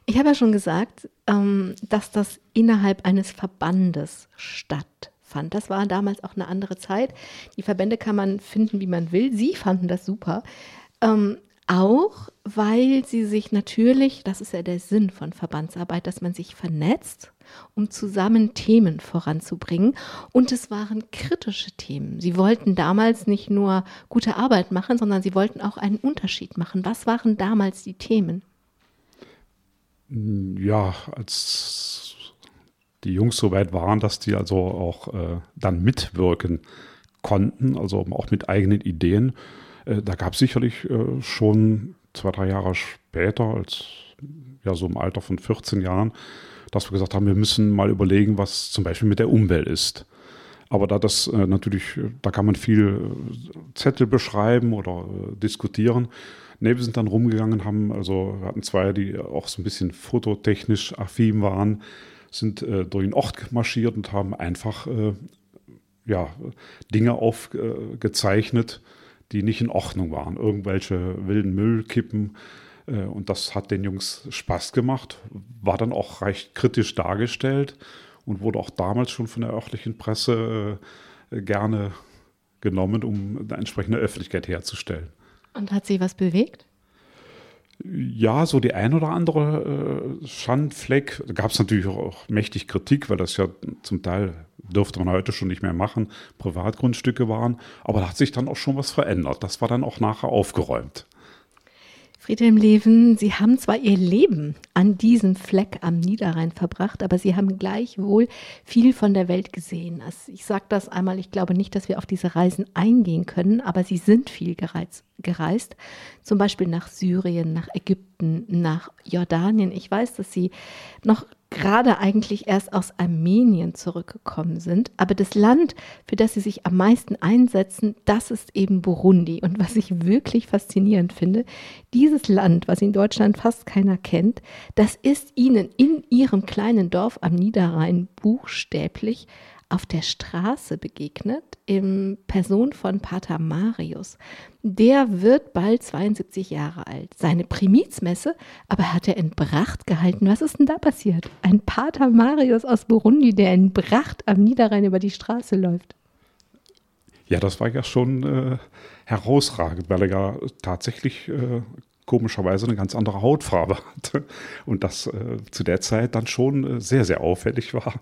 Ich habe ja schon gesagt, ähm, dass das innerhalb eines Verbandes stattfand. Das war damals auch eine andere Zeit. Die Verbände kann man finden, wie man will. Sie fanden das super. Ähm, auch weil sie sich natürlich, das ist ja der Sinn von Verbandsarbeit, dass man sich vernetzt, um zusammen Themen voranzubringen. Und es waren kritische Themen. Sie wollten damals nicht nur gute Arbeit machen, sondern sie wollten auch einen Unterschied machen. Was waren damals die Themen? Ja, als die Jungs so weit waren, dass die also auch äh, dann mitwirken konnten, also auch mit eigenen Ideen da gab es sicherlich äh, schon zwei, drei Jahre später, als ja so im Alter von 14 Jahren, dass wir gesagt haben, wir müssen mal überlegen, was zum Beispiel mit der Umwelt ist. Aber da das äh, natürlich, da kann man viel Zettel beschreiben oder diskutieren. Ne, wir sind dann rumgegangen, haben, also wir hatten zwei, die auch so ein bisschen fototechnisch affin waren, sind äh, durch den Ort marschiert und haben einfach äh, ja, Dinge aufgezeichnet, die nicht in Ordnung waren. Irgendwelche wilden Müllkippen. Äh, und das hat den Jungs Spaß gemacht, war dann auch recht kritisch dargestellt und wurde auch damals schon von der örtlichen Presse äh, gerne genommen, um eine entsprechende Öffentlichkeit herzustellen. Und hat sie was bewegt? Ja, so die ein oder andere äh, Schandfleck. Da gab es natürlich auch mächtig Kritik, weil das ja zum Teil dürfte man heute schon nicht mehr machen, Privatgrundstücke waren. Aber da hat sich dann auch schon was verändert. Das war dann auch nachher aufgeräumt. Friedhelm Leven, Sie haben zwar Ihr Leben an diesem Fleck am Niederrhein verbracht, aber Sie haben gleichwohl viel von der Welt gesehen. Also ich sage das einmal, ich glaube nicht, dass wir auf diese Reisen eingehen können, aber Sie sind viel gereist, gereist, zum Beispiel nach Syrien, nach Ägypten, nach Jordanien. Ich weiß, dass Sie noch gerade eigentlich erst aus Armenien zurückgekommen sind. Aber das Land, für das sie sich am meisten einsetzen, das ist eben Burundi. Und was ich wirklich faszinierend finde, dieses Land, was in Deutschland fast keiner kennt, das ist ihnen in ihrem kleinen Dorf am Niederrhein buchstäblich auf der Straße begegnet, in Person von Pater Marius. Der wird bald 72 Jahre alt. Seine Primizmesse aber hat er in Bracht gehalten. Was ist denn da passiert? Ein Pater Marius aus Burundi, der in Bracht am Niederrhein über die Straße läuft. Ja, das war ja schon äh, herausragend, weil er ja tatsächlich äh, komischerweise eine ganz andere Hautfarbe hatte und das äh, zu der Zeit dann schon äh, sehr, sehr auffällig war.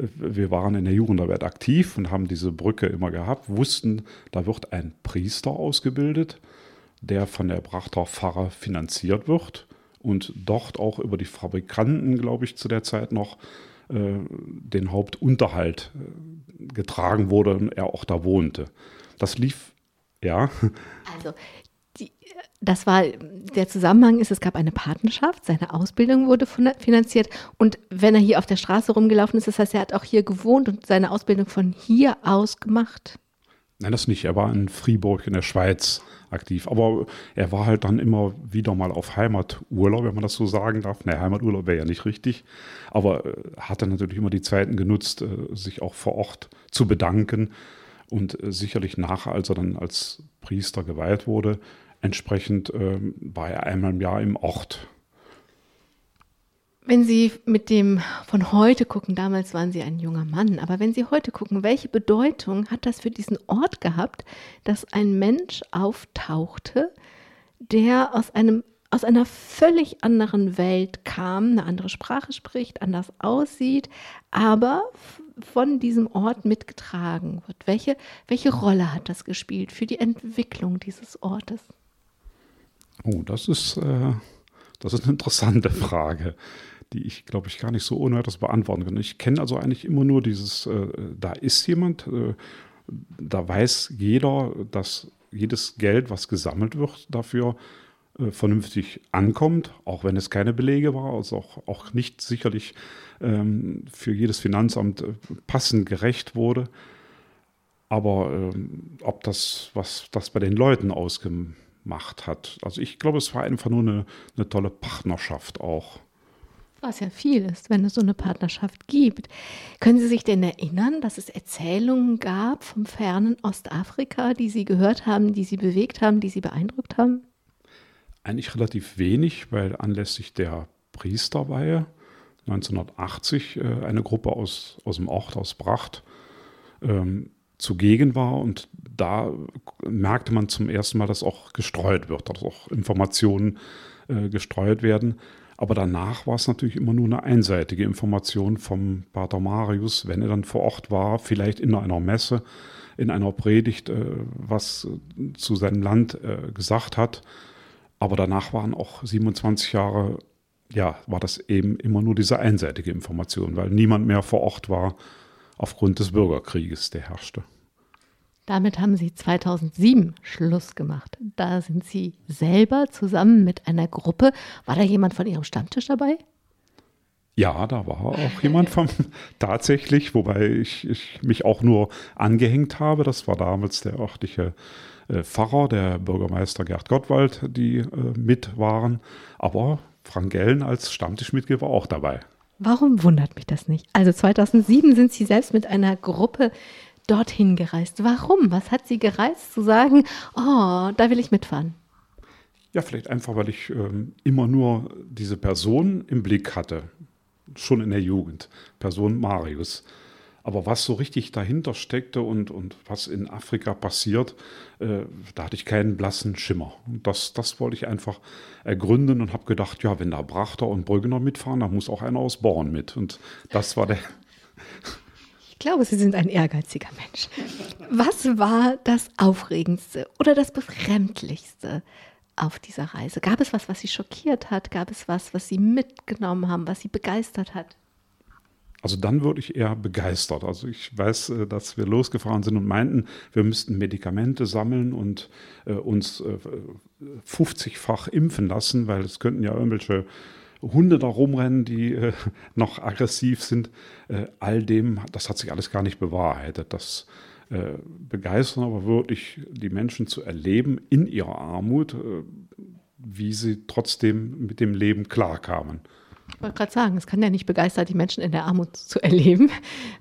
Wir waren in der Jugendarbeit aktiv und haben diese Brücke immer gehabt, wussten, da wird ein Priester ausgebildet, der von der Brachter Pfarrer finanziert wird und dort auch über die Fabrikanten, glaube ich, zu der Zeit noch äh, den Hauptunterhalt äh, getragen wurde und er auch da wohnte. Das lief, ja. Also das war der Zusammenhang ist, es gab eine Partnerschaft, seine Ausbildung wurde finanziert und wenn er hier auf der Straße rumgelaufen ist, das heißt, er hat auch hier gewohnt und seine Ausbildung von hier aus gemacht. Nein, das nicht. Er war in Fribourg in der Schweiz aktiv, aber er war halt dann immer wieder mal auf Heimaturlaub, wenn man das so sagen darf. Ne, Heimaturlaub wäre ja nicht richtig, aber äh, hatte natürlich immer die Zeiten genutzt, äh, sich auch vor Ort zu bedanken und äh, sicherlich nachher, als er dann als Priester geweiht wurde, Entsprechend war er einmal im Jahr im Ort. Wenn Sie mit dem von heute gucken, damals waren Sie ein junger Mann, aber wenn Sie heute gucken, welche Bedeutung hat das für diesen Ort gehabt, dass ein Mensch auftauchte, der aus einem aus einer völlig anderen Welt kam, eine andere Sprache spricht, anders aussieht, aber von diesem Ort mitgetragen wird. Welche, welche Rolle hat das gespielt für die Entwicklung dieses Ortes? Oh, das ist, äh, das ist eine interessante Frage, die ich, glaube ich, gar nicht so ohne weiteres beantworten kann. Ich kenne also eigentlich immer nur dieses, äh, da ist jemand, äh, da weiß jeder, dass jedes Geld, was gesammelt wird, dafür äh, vernünftig ankommt, auch wenn es keine Belege war, also auch, auch nicht sicherlich ähm, für jedes Finanzamt äh, passend gerecht wurde. Aber ähm, ob das, was das bei den Leuten ausgemacht Macht hat. Also ich glaube, es war einfach nur eine, eine tolle Partnerschaft auch. Was ja viel ist, wenn es so eine Partnerschaft gibt. Können Sie sich denn erinnern, dass es Erzählungen gab vom fernen Ostafrika, die Sie gehört haben, die Sie bewegt haben, die Sie beeindruckt haben? Eigentlich relativ wenig, weil anlässlich der Priesterweihe 1980 äh, eine Gruppe aus, aus dem Ort, aus Bracht, ähm, zugegen war und da merkte man zum ersten Mal, dass auch gestreut wird, dass auch Informationen äh, gestreut werden. Aber danach war es natürlich immer nur eine einseitige Information vom Pater Marius, wenn er dann vor Ort war, vielleicht in einer Messe, in einer Predigt, äh, was zu seinem Land äh, gesagt hat. Aber danach waren auch 27 Jahre, ja, war das eben immer nur diese einseitige Information, weil niemand mehr vor Ort war aufgrund des Bürgerkrieges, der herrschte. Damit haben Sie 2007 Schluss gemacht. Da sind Sie selber zusammen mit einer Gruppe. War da jemand von Ihrem Stammtisch dabei? Ja, da war auch jemand vom tatsächlich, wobei ich, ich, mich auch nur angehängt habe. Das war damals der örtliche äh, Pfarrer, der Bürgermeister Gerd Gottwald, die äh, mit waren. Aber Frank Gellen als Stammtischmitglied war auch dabei. Warum wundert mich das nicht? Also 2007 sind Sie selbst mit einer Gruppe dorthin gereist. Warum? Was hat Sie gereizt zu sagen, oh, da will ich mitfahren? Ja, vielleicht einfach, weil ich ähm, immer nur diese Person im Blick hatte, schon in der Jugend, Person Marius. Aber was so richtig dahinter steckte und, und was in Afrika passiert, äh, da hatte ich keinen blassen Schimmer. Und das, das wollte ich einfach ergründen und habe gedacht, ja, wenn da Brachter und Brüggener mitfahren, dann muss auch einer aus Born mit. Und das war der. Ich glaube, Sie sind ein ehrgeiziger Mensch. Was war das Aufregendste oder das Befremdlichste auf dieser Reise? Gab es was, was Sie schockiert hat? Gab es was, was Sie mitgenommen haben, was Sie begeistert hat? Also dann würde ich eher begeistert. Also ich weiß, äh, dass wir losgefahren sind und meinten, wir müssten Medikamente sammeln und äh, uns äh, 50-fach impfen lassen, weil es könnten ja irgendwelche Hunde da rumrennen, die äh, noch aggressiv sind. Äh, all dem, das hat sich alles gar nicht bewahrheitet. Das äh, begeistern aber wirklich die Menschen zu erleben in ihrer Armut, wie sie trotzdem mit dem Leben klarkamen. Ich wollte gerade sagen, es kann ja nicht begeistern, die Menschen in der Armut zu erleben.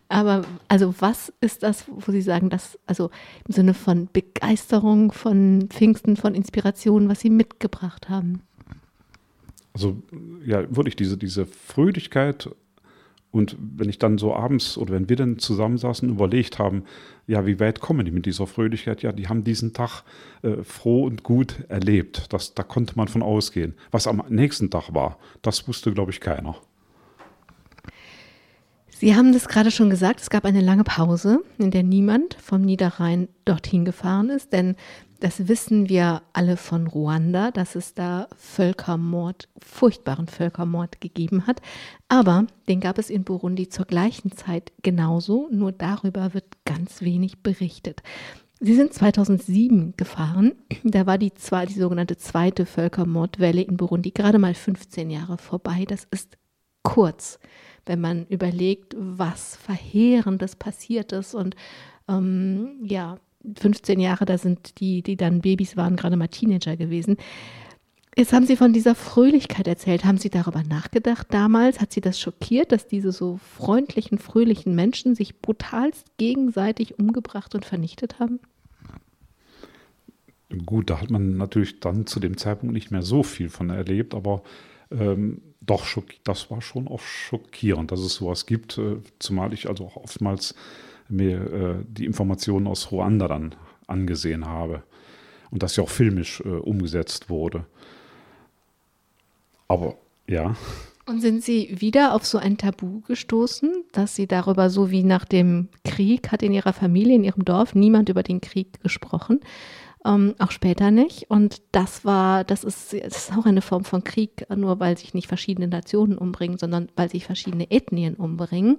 Aber also was ist das, wo Sie sagen, dass, also im Sinne von Begeisterung, von Pfingsten, von Inspiration, was Sie mitgebracht haben? Also ja, wirklich diese, diese Fröhlichkeit und wenn ich dann so abends oder wenn wir dann zusammensaßen überlegt haben, ja, wie weit kommen die mit dieser Fröhlichkeit? Ja, die haben diesen Tag äh, froh und gut erlebt. Das, da konnte man von ausgehen. Was am nächsten Tag war, das wusste, glaube ich, keiner. Sie haben das gerade schon gesagt, es gab eine lange Pause, in der niemand vom Niederrhein dorthin gefahren ist, denn das wissen wir alle von Ruanda, dass es da Völkermord, furchtbaren Völkermord gegeben hat. Aber den gab es in Burundi zur gleichen Zeit genauso, nur darüber wird ganz wenig berichtet. Sie sind 2007 gefahren. Da war die, zwei, die sogenannte zweite Völkermordwelle in Burundi gerade mal 15 Jahre vorbei. Das ist kurz wenn man überlegt, was Verheerendes passiert ist. Und ähm, ja, 15 Jahre, da sind die, die dann Babys waren, gerade mal Teenager gewesen. Jetzt haben Sie von dieser Fröhlichkeit erzählt. Haben Sie darüber nachgedacht damals? Hat Sie das schockiert, dass diese so freundlichen, fröhlichen Menschen sich brutalst gegenseitig umgebracht und vernichtet haben? Gut, da hat man natürlich dann zu dem Zeitpunkt nicht mehr so viel von erlebt, aber ähm, doch, das war schon auch schockierend, dass es sowas gibt, äh, zumal ich also auch oftmals mir äh, die Informationen aus Ruanda dann angesehen habe und das ja auch filmisch äh, umgesetzt wurde. Aber ja. Und sind Sie wieder auf so ein Tabu gestoßen, dass Sie darüber, so wie nach dem Krieg, hat in Ihrer Familie, in Ihrem Dorf niemand über den Krieg gesprochen? ähm, auch später nicht. Und das war, das ist, das ist auch eine Form von Krieg, nur weil sich nicht verschiedene Nationen umbringen, sondern weil sich verschiedene Ethnien umbringen.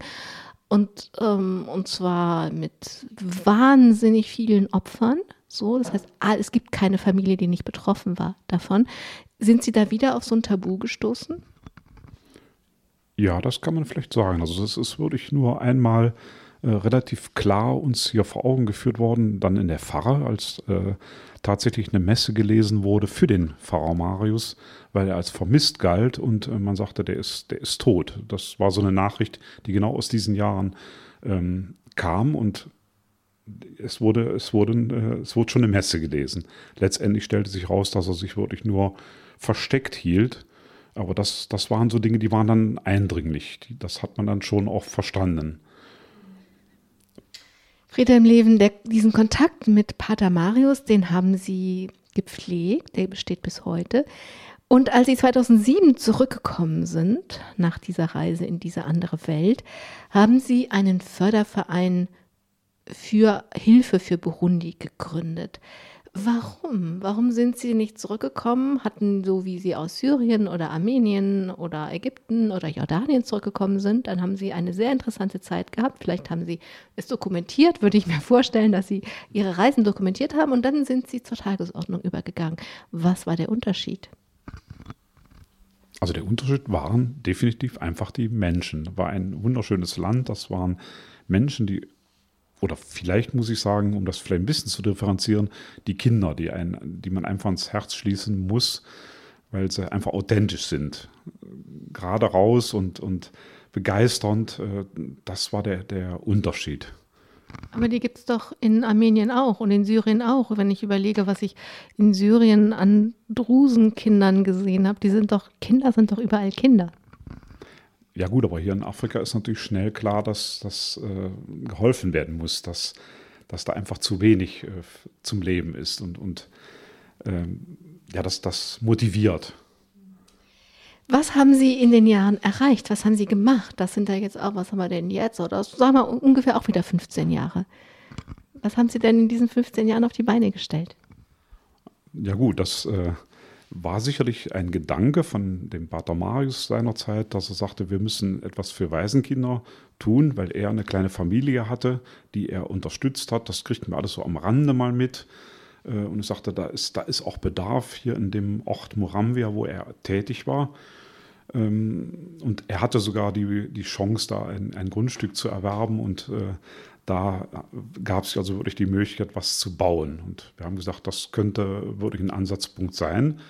Und, ähm, und zwar mit wahnsinnig vielen Opfern. So, das heißt, es gibt keine Familie, die nicht betroffen war davon. Sind Sie da wieder auf so ein Tabu gestoßen? Ja, das kann man vielleicht sagen. Also es ist wirklich nur einmal äh, relativ klar uns hier vor Augen geführt worden, dann in der Pfarre, als äh, tatsächlich eine Messe gelesen wurde für den Pfarrer Marius, weil er als vermisst galt und äh, man sagte, der ist, der ist tot. Das war so eine Nachricht, die genau aus diesen Jahren ähm, kam und es wurde, es, wurde, äh, es wurde schon eine Messe gelesen. Letztendlich stellte sich raus, dass er sich wirklich nur versteckt hielt. Aber das, das waren so Dinge, die waren dann eindringlich. Das hat man dann schon auch verstanden. Friedhelm Leven, der, diesen Kontakt mit Pater Marius, den haben Sie gepflegt, der besteht bis heute. Und als Sie 2007 zurückgekommen sind, nach dieser Reise in diese andere Welt, haben Sie einen Förderverein für Hilfe für Burundi gegründet. Warum? Warum sind Sie nicht zurückgekommen? Hatten so wie Sie aus Syrien oder Armenien oder Ägypten oder Jordanien zurückgekommen sind, dann haben Sie eine sehr interessante Zeit gehabt. Vielleicht haben Sie es dokumentiert, würde ich mir vorstellen, dass Sie Ihre Reisen dokumentiert haben und dann sind Sie zur Tagesordnung übergegangen. Was war der Unterschied? Also der Unterschied waren definitiv einfach die Menschen. War ein wunderschönes Land. Das waren Menschen, die oder vielleicht muss ich sagen, um das vielleicht ein bisschen zu differenzieren, die Kinder, die, ein, die man einfach ins Herz schließen muss, weil sie einfach authentisch sind. Gerade raus und, und begeisternd, äh, das war der, der Unterschied. Aber die gibt es doch in Armenien auch und in Syrien auch. Wenn ich überlege, was ich in Syrien an Drusenkindern gesehen habe, die sind doch, Kinder sind doch überall Kinder. Ja gut, aber hier in Afrika ist natürlich schnell klar, dass das äh, geholfen werden muss, dass, dass da einfach zu wenig äh, zum Leben ist und, und ähm, ja, dass das motiviert. Was haben Sie in den Jahren erreicht? Was haben Sie gemacht? Das sind ja jetzt auch, was haben wir denn jetzt? Oder sagen wir ungefähr auch wieder 15 Jahre. Was haben Sie denn in diesen 15 Jahren auf die Beine gestellt? Ja gut, das äh, war sicherlich ein Gedanke von dem Pater Marius seinerzeit, dass er sagte, wir müssen etwas für Waisenkinder tun, weil er eine kleine Familie hatte, die er unterstützt hat. Das kriegten wir alles so am Rande mal mit. Äh, und er sagte, da ist, da ist auch Bedarf hier in dem Ort Moramvia, wo er tätig war. Ähm, und er hatte sogar die, die Chance, da ein, ein Grundstück zu erwerben und äh, da gab es also wirklich die Möglichkeit, was zu bauen. Und wir haben gesagt, das könnte wirklich ein Ansatzpunkt sein.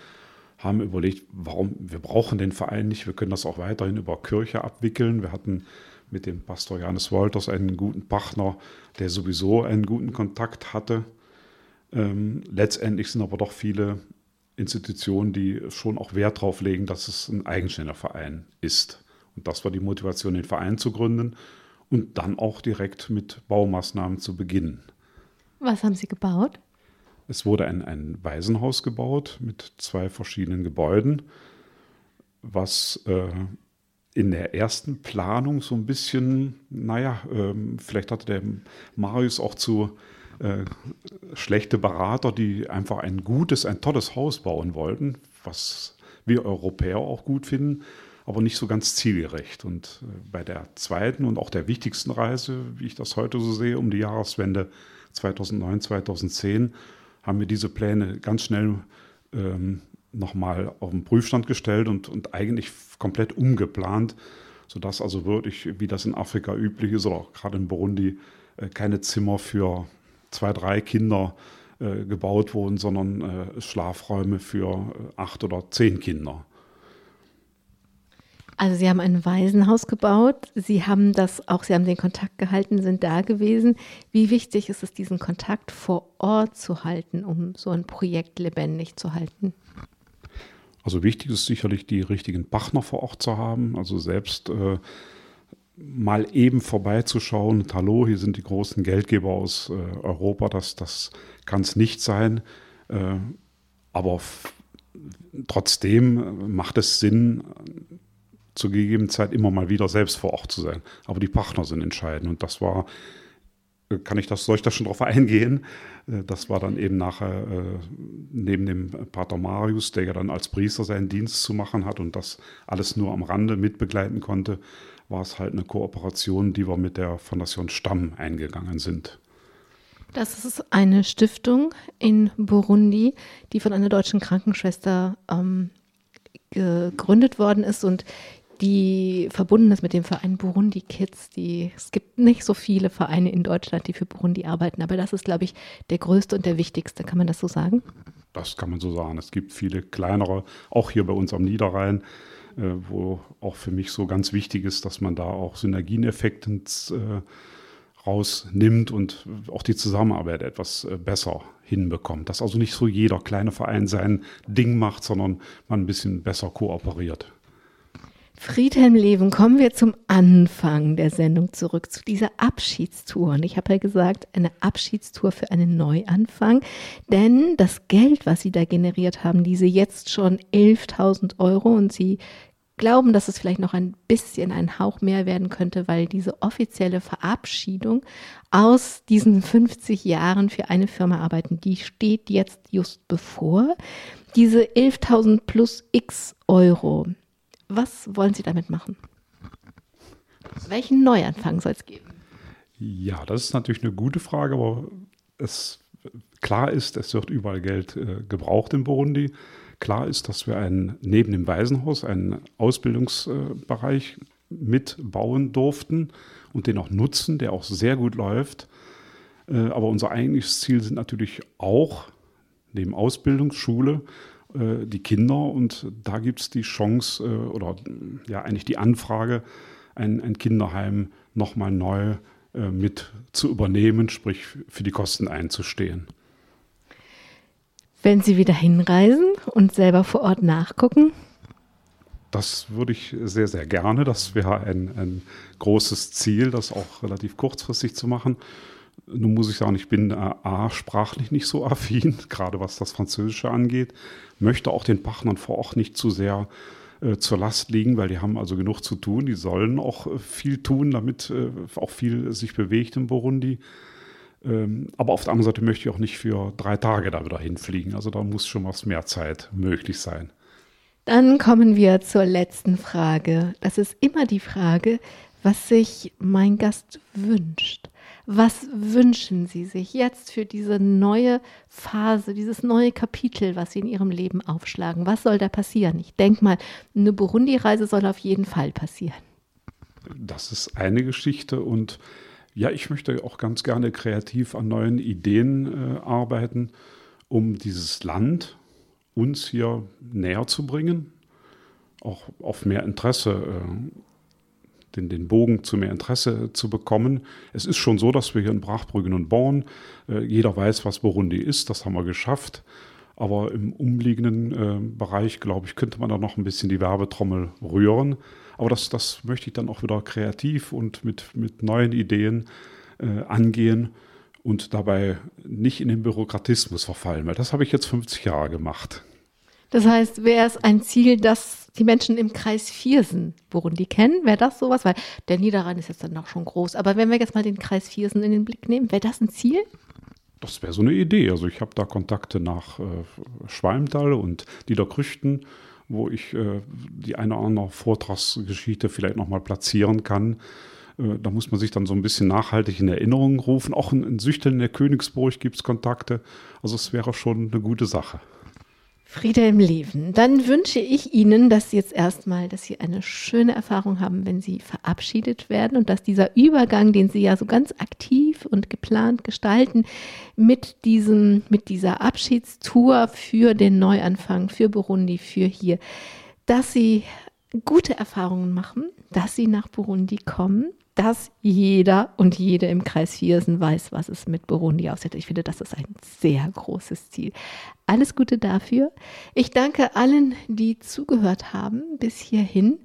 haben überlegt, warum wir brauchen den Verein nicht, wir können das auch weiterhin über Kirche abwickeln. Wir hatten mit dem Pastor Johannes Wolters einen guten Partner, der sowieso einen guten Kontakt hatte. Ähm, letztendlich sind aber doch viele Institutionen, die schon auch Wert darauf legen, dass es ein eigenständiger Verein ist. Und das war die Motivation, den Verein zu gründen und dann auch direkt mit Baumaßnahmen zu beginnen. Was haben Sie gebaut? Es wurde ein, ein Waisenhaus gebaut mit zwei verschiedenen Gebäuden, was äh, in der ersten Planung so ein bisschen, naja, ähm, vielleicht hatte der Marius auch zu äh, schlechte Berater, die einfach ein gutes, ein tolles Haus bauen wollten, was wir Europäer auch gut finden, aber nicht so ganz zielgerecht. Und äh, bei der zweiten und auch der wichtigsten Reise, wie ich das heute so sehe, um die Jahreswende 2009, 2010, haben wir diese Pläne ganz schnell ähm, nochmal auf den Prüfstand gestellt und, und eigentlich komplett umgeplant, sodass also wirklich, wie das in Afrika üblich ist oder auch gerade in Burundi, äh, keine Zimmer für zwei, drei Kinder äh, gebaut wurden, sondern äh, Schlafräume für äh, acht oder zehn Kinder. Also Sie haben ein Waisenhaus gebaut, Sie haben das auch, Sie haben den Kontakt gehalten, sind da gewesen. Wie wichtig ist es, diesen Kontakt vor Ort zu halten, um so ein Projekt lebendig zu halten? Also wichtig ist sicherlich, die richtigen Partner vor Ort zu haben. Also selbst äh, mal eben vorbeizuschauen. Und, Hallo, hier sind die großen Geldgeber aus äh, Europa. Das, das kann es nicht sein. Äh, aber trotzdem äh, macht es Sinn, zur gegebenen Zeit immer mal wieder selbst vor Ort zu sein. Aber die Partner sind entscheidend. Und das war, äh, kann ich das, soll ich da schon drauf eingehen? Äh, das war dann eben nachher äh, neben dem Pater Marius, der ja dann als Priester seinen Dienst zu machen hat und das alles nur am Rande mitbegleiten konnte, war es halt eine Kooperation, die wir mit der Fondation Stamm eingegangen sind. Das ist eine Stiftung in Burundi, die von einer deutschen Krankenschwester ähm, gegründet worden ist und die verbunden ist mit dem Verein Burundi Kids. Die, es gibt nicht so viele Vereine in Deutschland, die für Burundi arbeiten, aber das ist, glaube ich, der größte und der wichtigste. Kann man das so sagen? Das kann man so sagen. Es gibt viele kleinere, auch hier bei uns am Niederrhein, äh, wo auch für mich so ganz wichtig ist, dass man da auch Synergieneffekte äh, rausnimmt und auch die Zusammenarbeit etwas äh, besser hinbekommt. Dass also nicht so jeder kleine Verein sein Ding macht, sondern man ein bisschen besser kooperiert. Friedhelm Leven, kommen wir zum Anfang der Sendung zurück, zu dieser Abschiedstour. Und ich habe ja gesagt, eine Abschiedstour für einen Neuanfang. Denn das Geld, was Sie da generiert haben, diese jetzt schon 11.000 Euro und Sie glauben, dass es vielleicht noch ein bisschen ein Hauch mehr werden könnte, weil diese offizielle Verabschiedung aus diesen 50 Jahren für eine Firma arbeiten, die steht jetzt just bevor. Diese 11.000 plus x Euro, was wollen Sie damit machen? Welchen Neuanfang soll es geben? Ja, das ist natürlich eine gute Frage, aber es klar ist, es wird überall Geld äh, gebraucht in Burundi. Klar ist, dass wir einen, neben dem Waisenhaus einen Ausbildungsbereich äh, mitbauen durften und den auch nutzen, der auch sehr gut läuft. Äh, aber unser eigentliches Ziel sind natürlich auch neben Ausbildungsschule äh, die Kinder und da gibt es die Chance äh, oder ja eigentlich die Anfrage, ein, ein Kinderheim nochmal neu äh, mit zu übernehmen, sprich für die Kosten einzustehen. Wenn Sie wieder hinreisen und selber vor Ort nachgucken? Das würde ich sehr, sehr gerne. Das wäre ein, ein großes Ziel, das auch relativ kurzfristig zu machen. Nun muss ich sagen, ich bin A, sprachlich nicht so affin, gerade was das Französische angeht, möchte auch den Partnern vor Ort nicht zu sehr äh, zur Last liegen, weil die haben also genug zu tun. Die sollen auch äh, viel tun, damit äh, auch viel sich bewegt in Burundi. Ähm, aber auf der anderen Seite möchte ich auch nicht für drei Tage da wieder hinfliegen. Also da muss schon was mehr Zeit möglich sein. Dann kommen wir zur letzten Frage. Das ist immer die Frage, was sich mein Gast wünscht. Was wünschen Sie sich jetzt für diese neue Phase, dieses neue Kapitel, was Sie in Ihrem Leben aufschlagen? Was soll da passieren? Ich denke mal, eine Burundi-Reise soll auf jeden Fall passieren. Das ist eine Geschichte und ja, ich möchte auch ganz gerne kreativ an neuen Ideen äh, arbeiten, um dieses Land uns hier näher zu bringen, auch auf mehr Interesse, äh, den, den Bogen zu mehr Interesse zu bekommen. Es ist schon so, dass wir hier in Brachbrüggen und Born, äh, jeder weiß, was Burundi ist, das haben wir geschafft. Aber im umliegenden äh, Bereich, glaube ich, könnte man da noch ein bisschen die Werbetrommel rühren. Aber das, das möchte ich dann auch wieder kreativ und mit, mit neuen Ideen äh, angehen und dabei nicht in den Bürokratismus verfallen, weil das habe ich jetzt 50 Jahre gemacht. Das heißt, wäre es ein Ziel, dass die Menschen im Kreis Viersen Burundi kennen, wäre das sowas? Weil der Niederrhein ist jetzt dann noch schon groß. Aber wenn wir jetzt mal den Kreis Viersen in den Blick nehmen, wäre das ein Ziel? Das wäre so eine Idee. Also ich habe da Kontakte nach äh, Schwalmtal und Niederkrüchten, wo ich äh, die eine oder andere Vortragsgeschichte vielleicht nochmal platzieren kann. Äh, da muss man sich dann so ein bisschen nachhaltig in Erinnerung rufen. Auch in, in Süchteln der Königsburg gibt es Kontakte. Also es wäre schon eine gute Sache. Friede im Leben. Dann wünsche ich Ihnen, dass Sie jetzt erstmal, dass Sie eine schöne Erfahrung haben, wenn Sie verabschiedet werden und dass dieser Übergang, den Sie ja so ganz aktiv und geplant gestalten, mit diesem, mit dieser Abschiedstour für den Neuanfang, für Burundi, für hier, dass Sie gute Erfahrungen machen, dass Sie nach Burundi kommen, dass jeder und jede im Kreis Viersen weiß, was es mit Burundi aussieht. Ich finde, das ist ein sehr großes Ziel. Alles Gute dafür. Ich danke allen, die zugehört haben bis hierhin.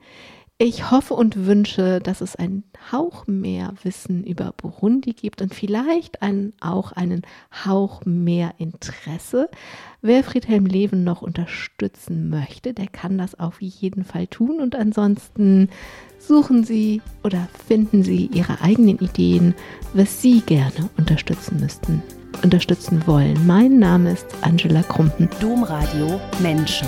Ich hoffe und wünsche, dass es einen Hauch mehr Wissen über Burundi gibt und vielleicht einen, auch einen Hauch mehr Interesse. Wer Friedhelm Leven noch unterstützen möchte, der kann das auf jeden Fall tun. Und ansonsten suchen Sie oder finden Sie Ihre eigenen Ideen, was Sie gerne unterstützen müssten, unterstützen wollen. Mein Name ist Angela Krumpen. Domradio Menschen.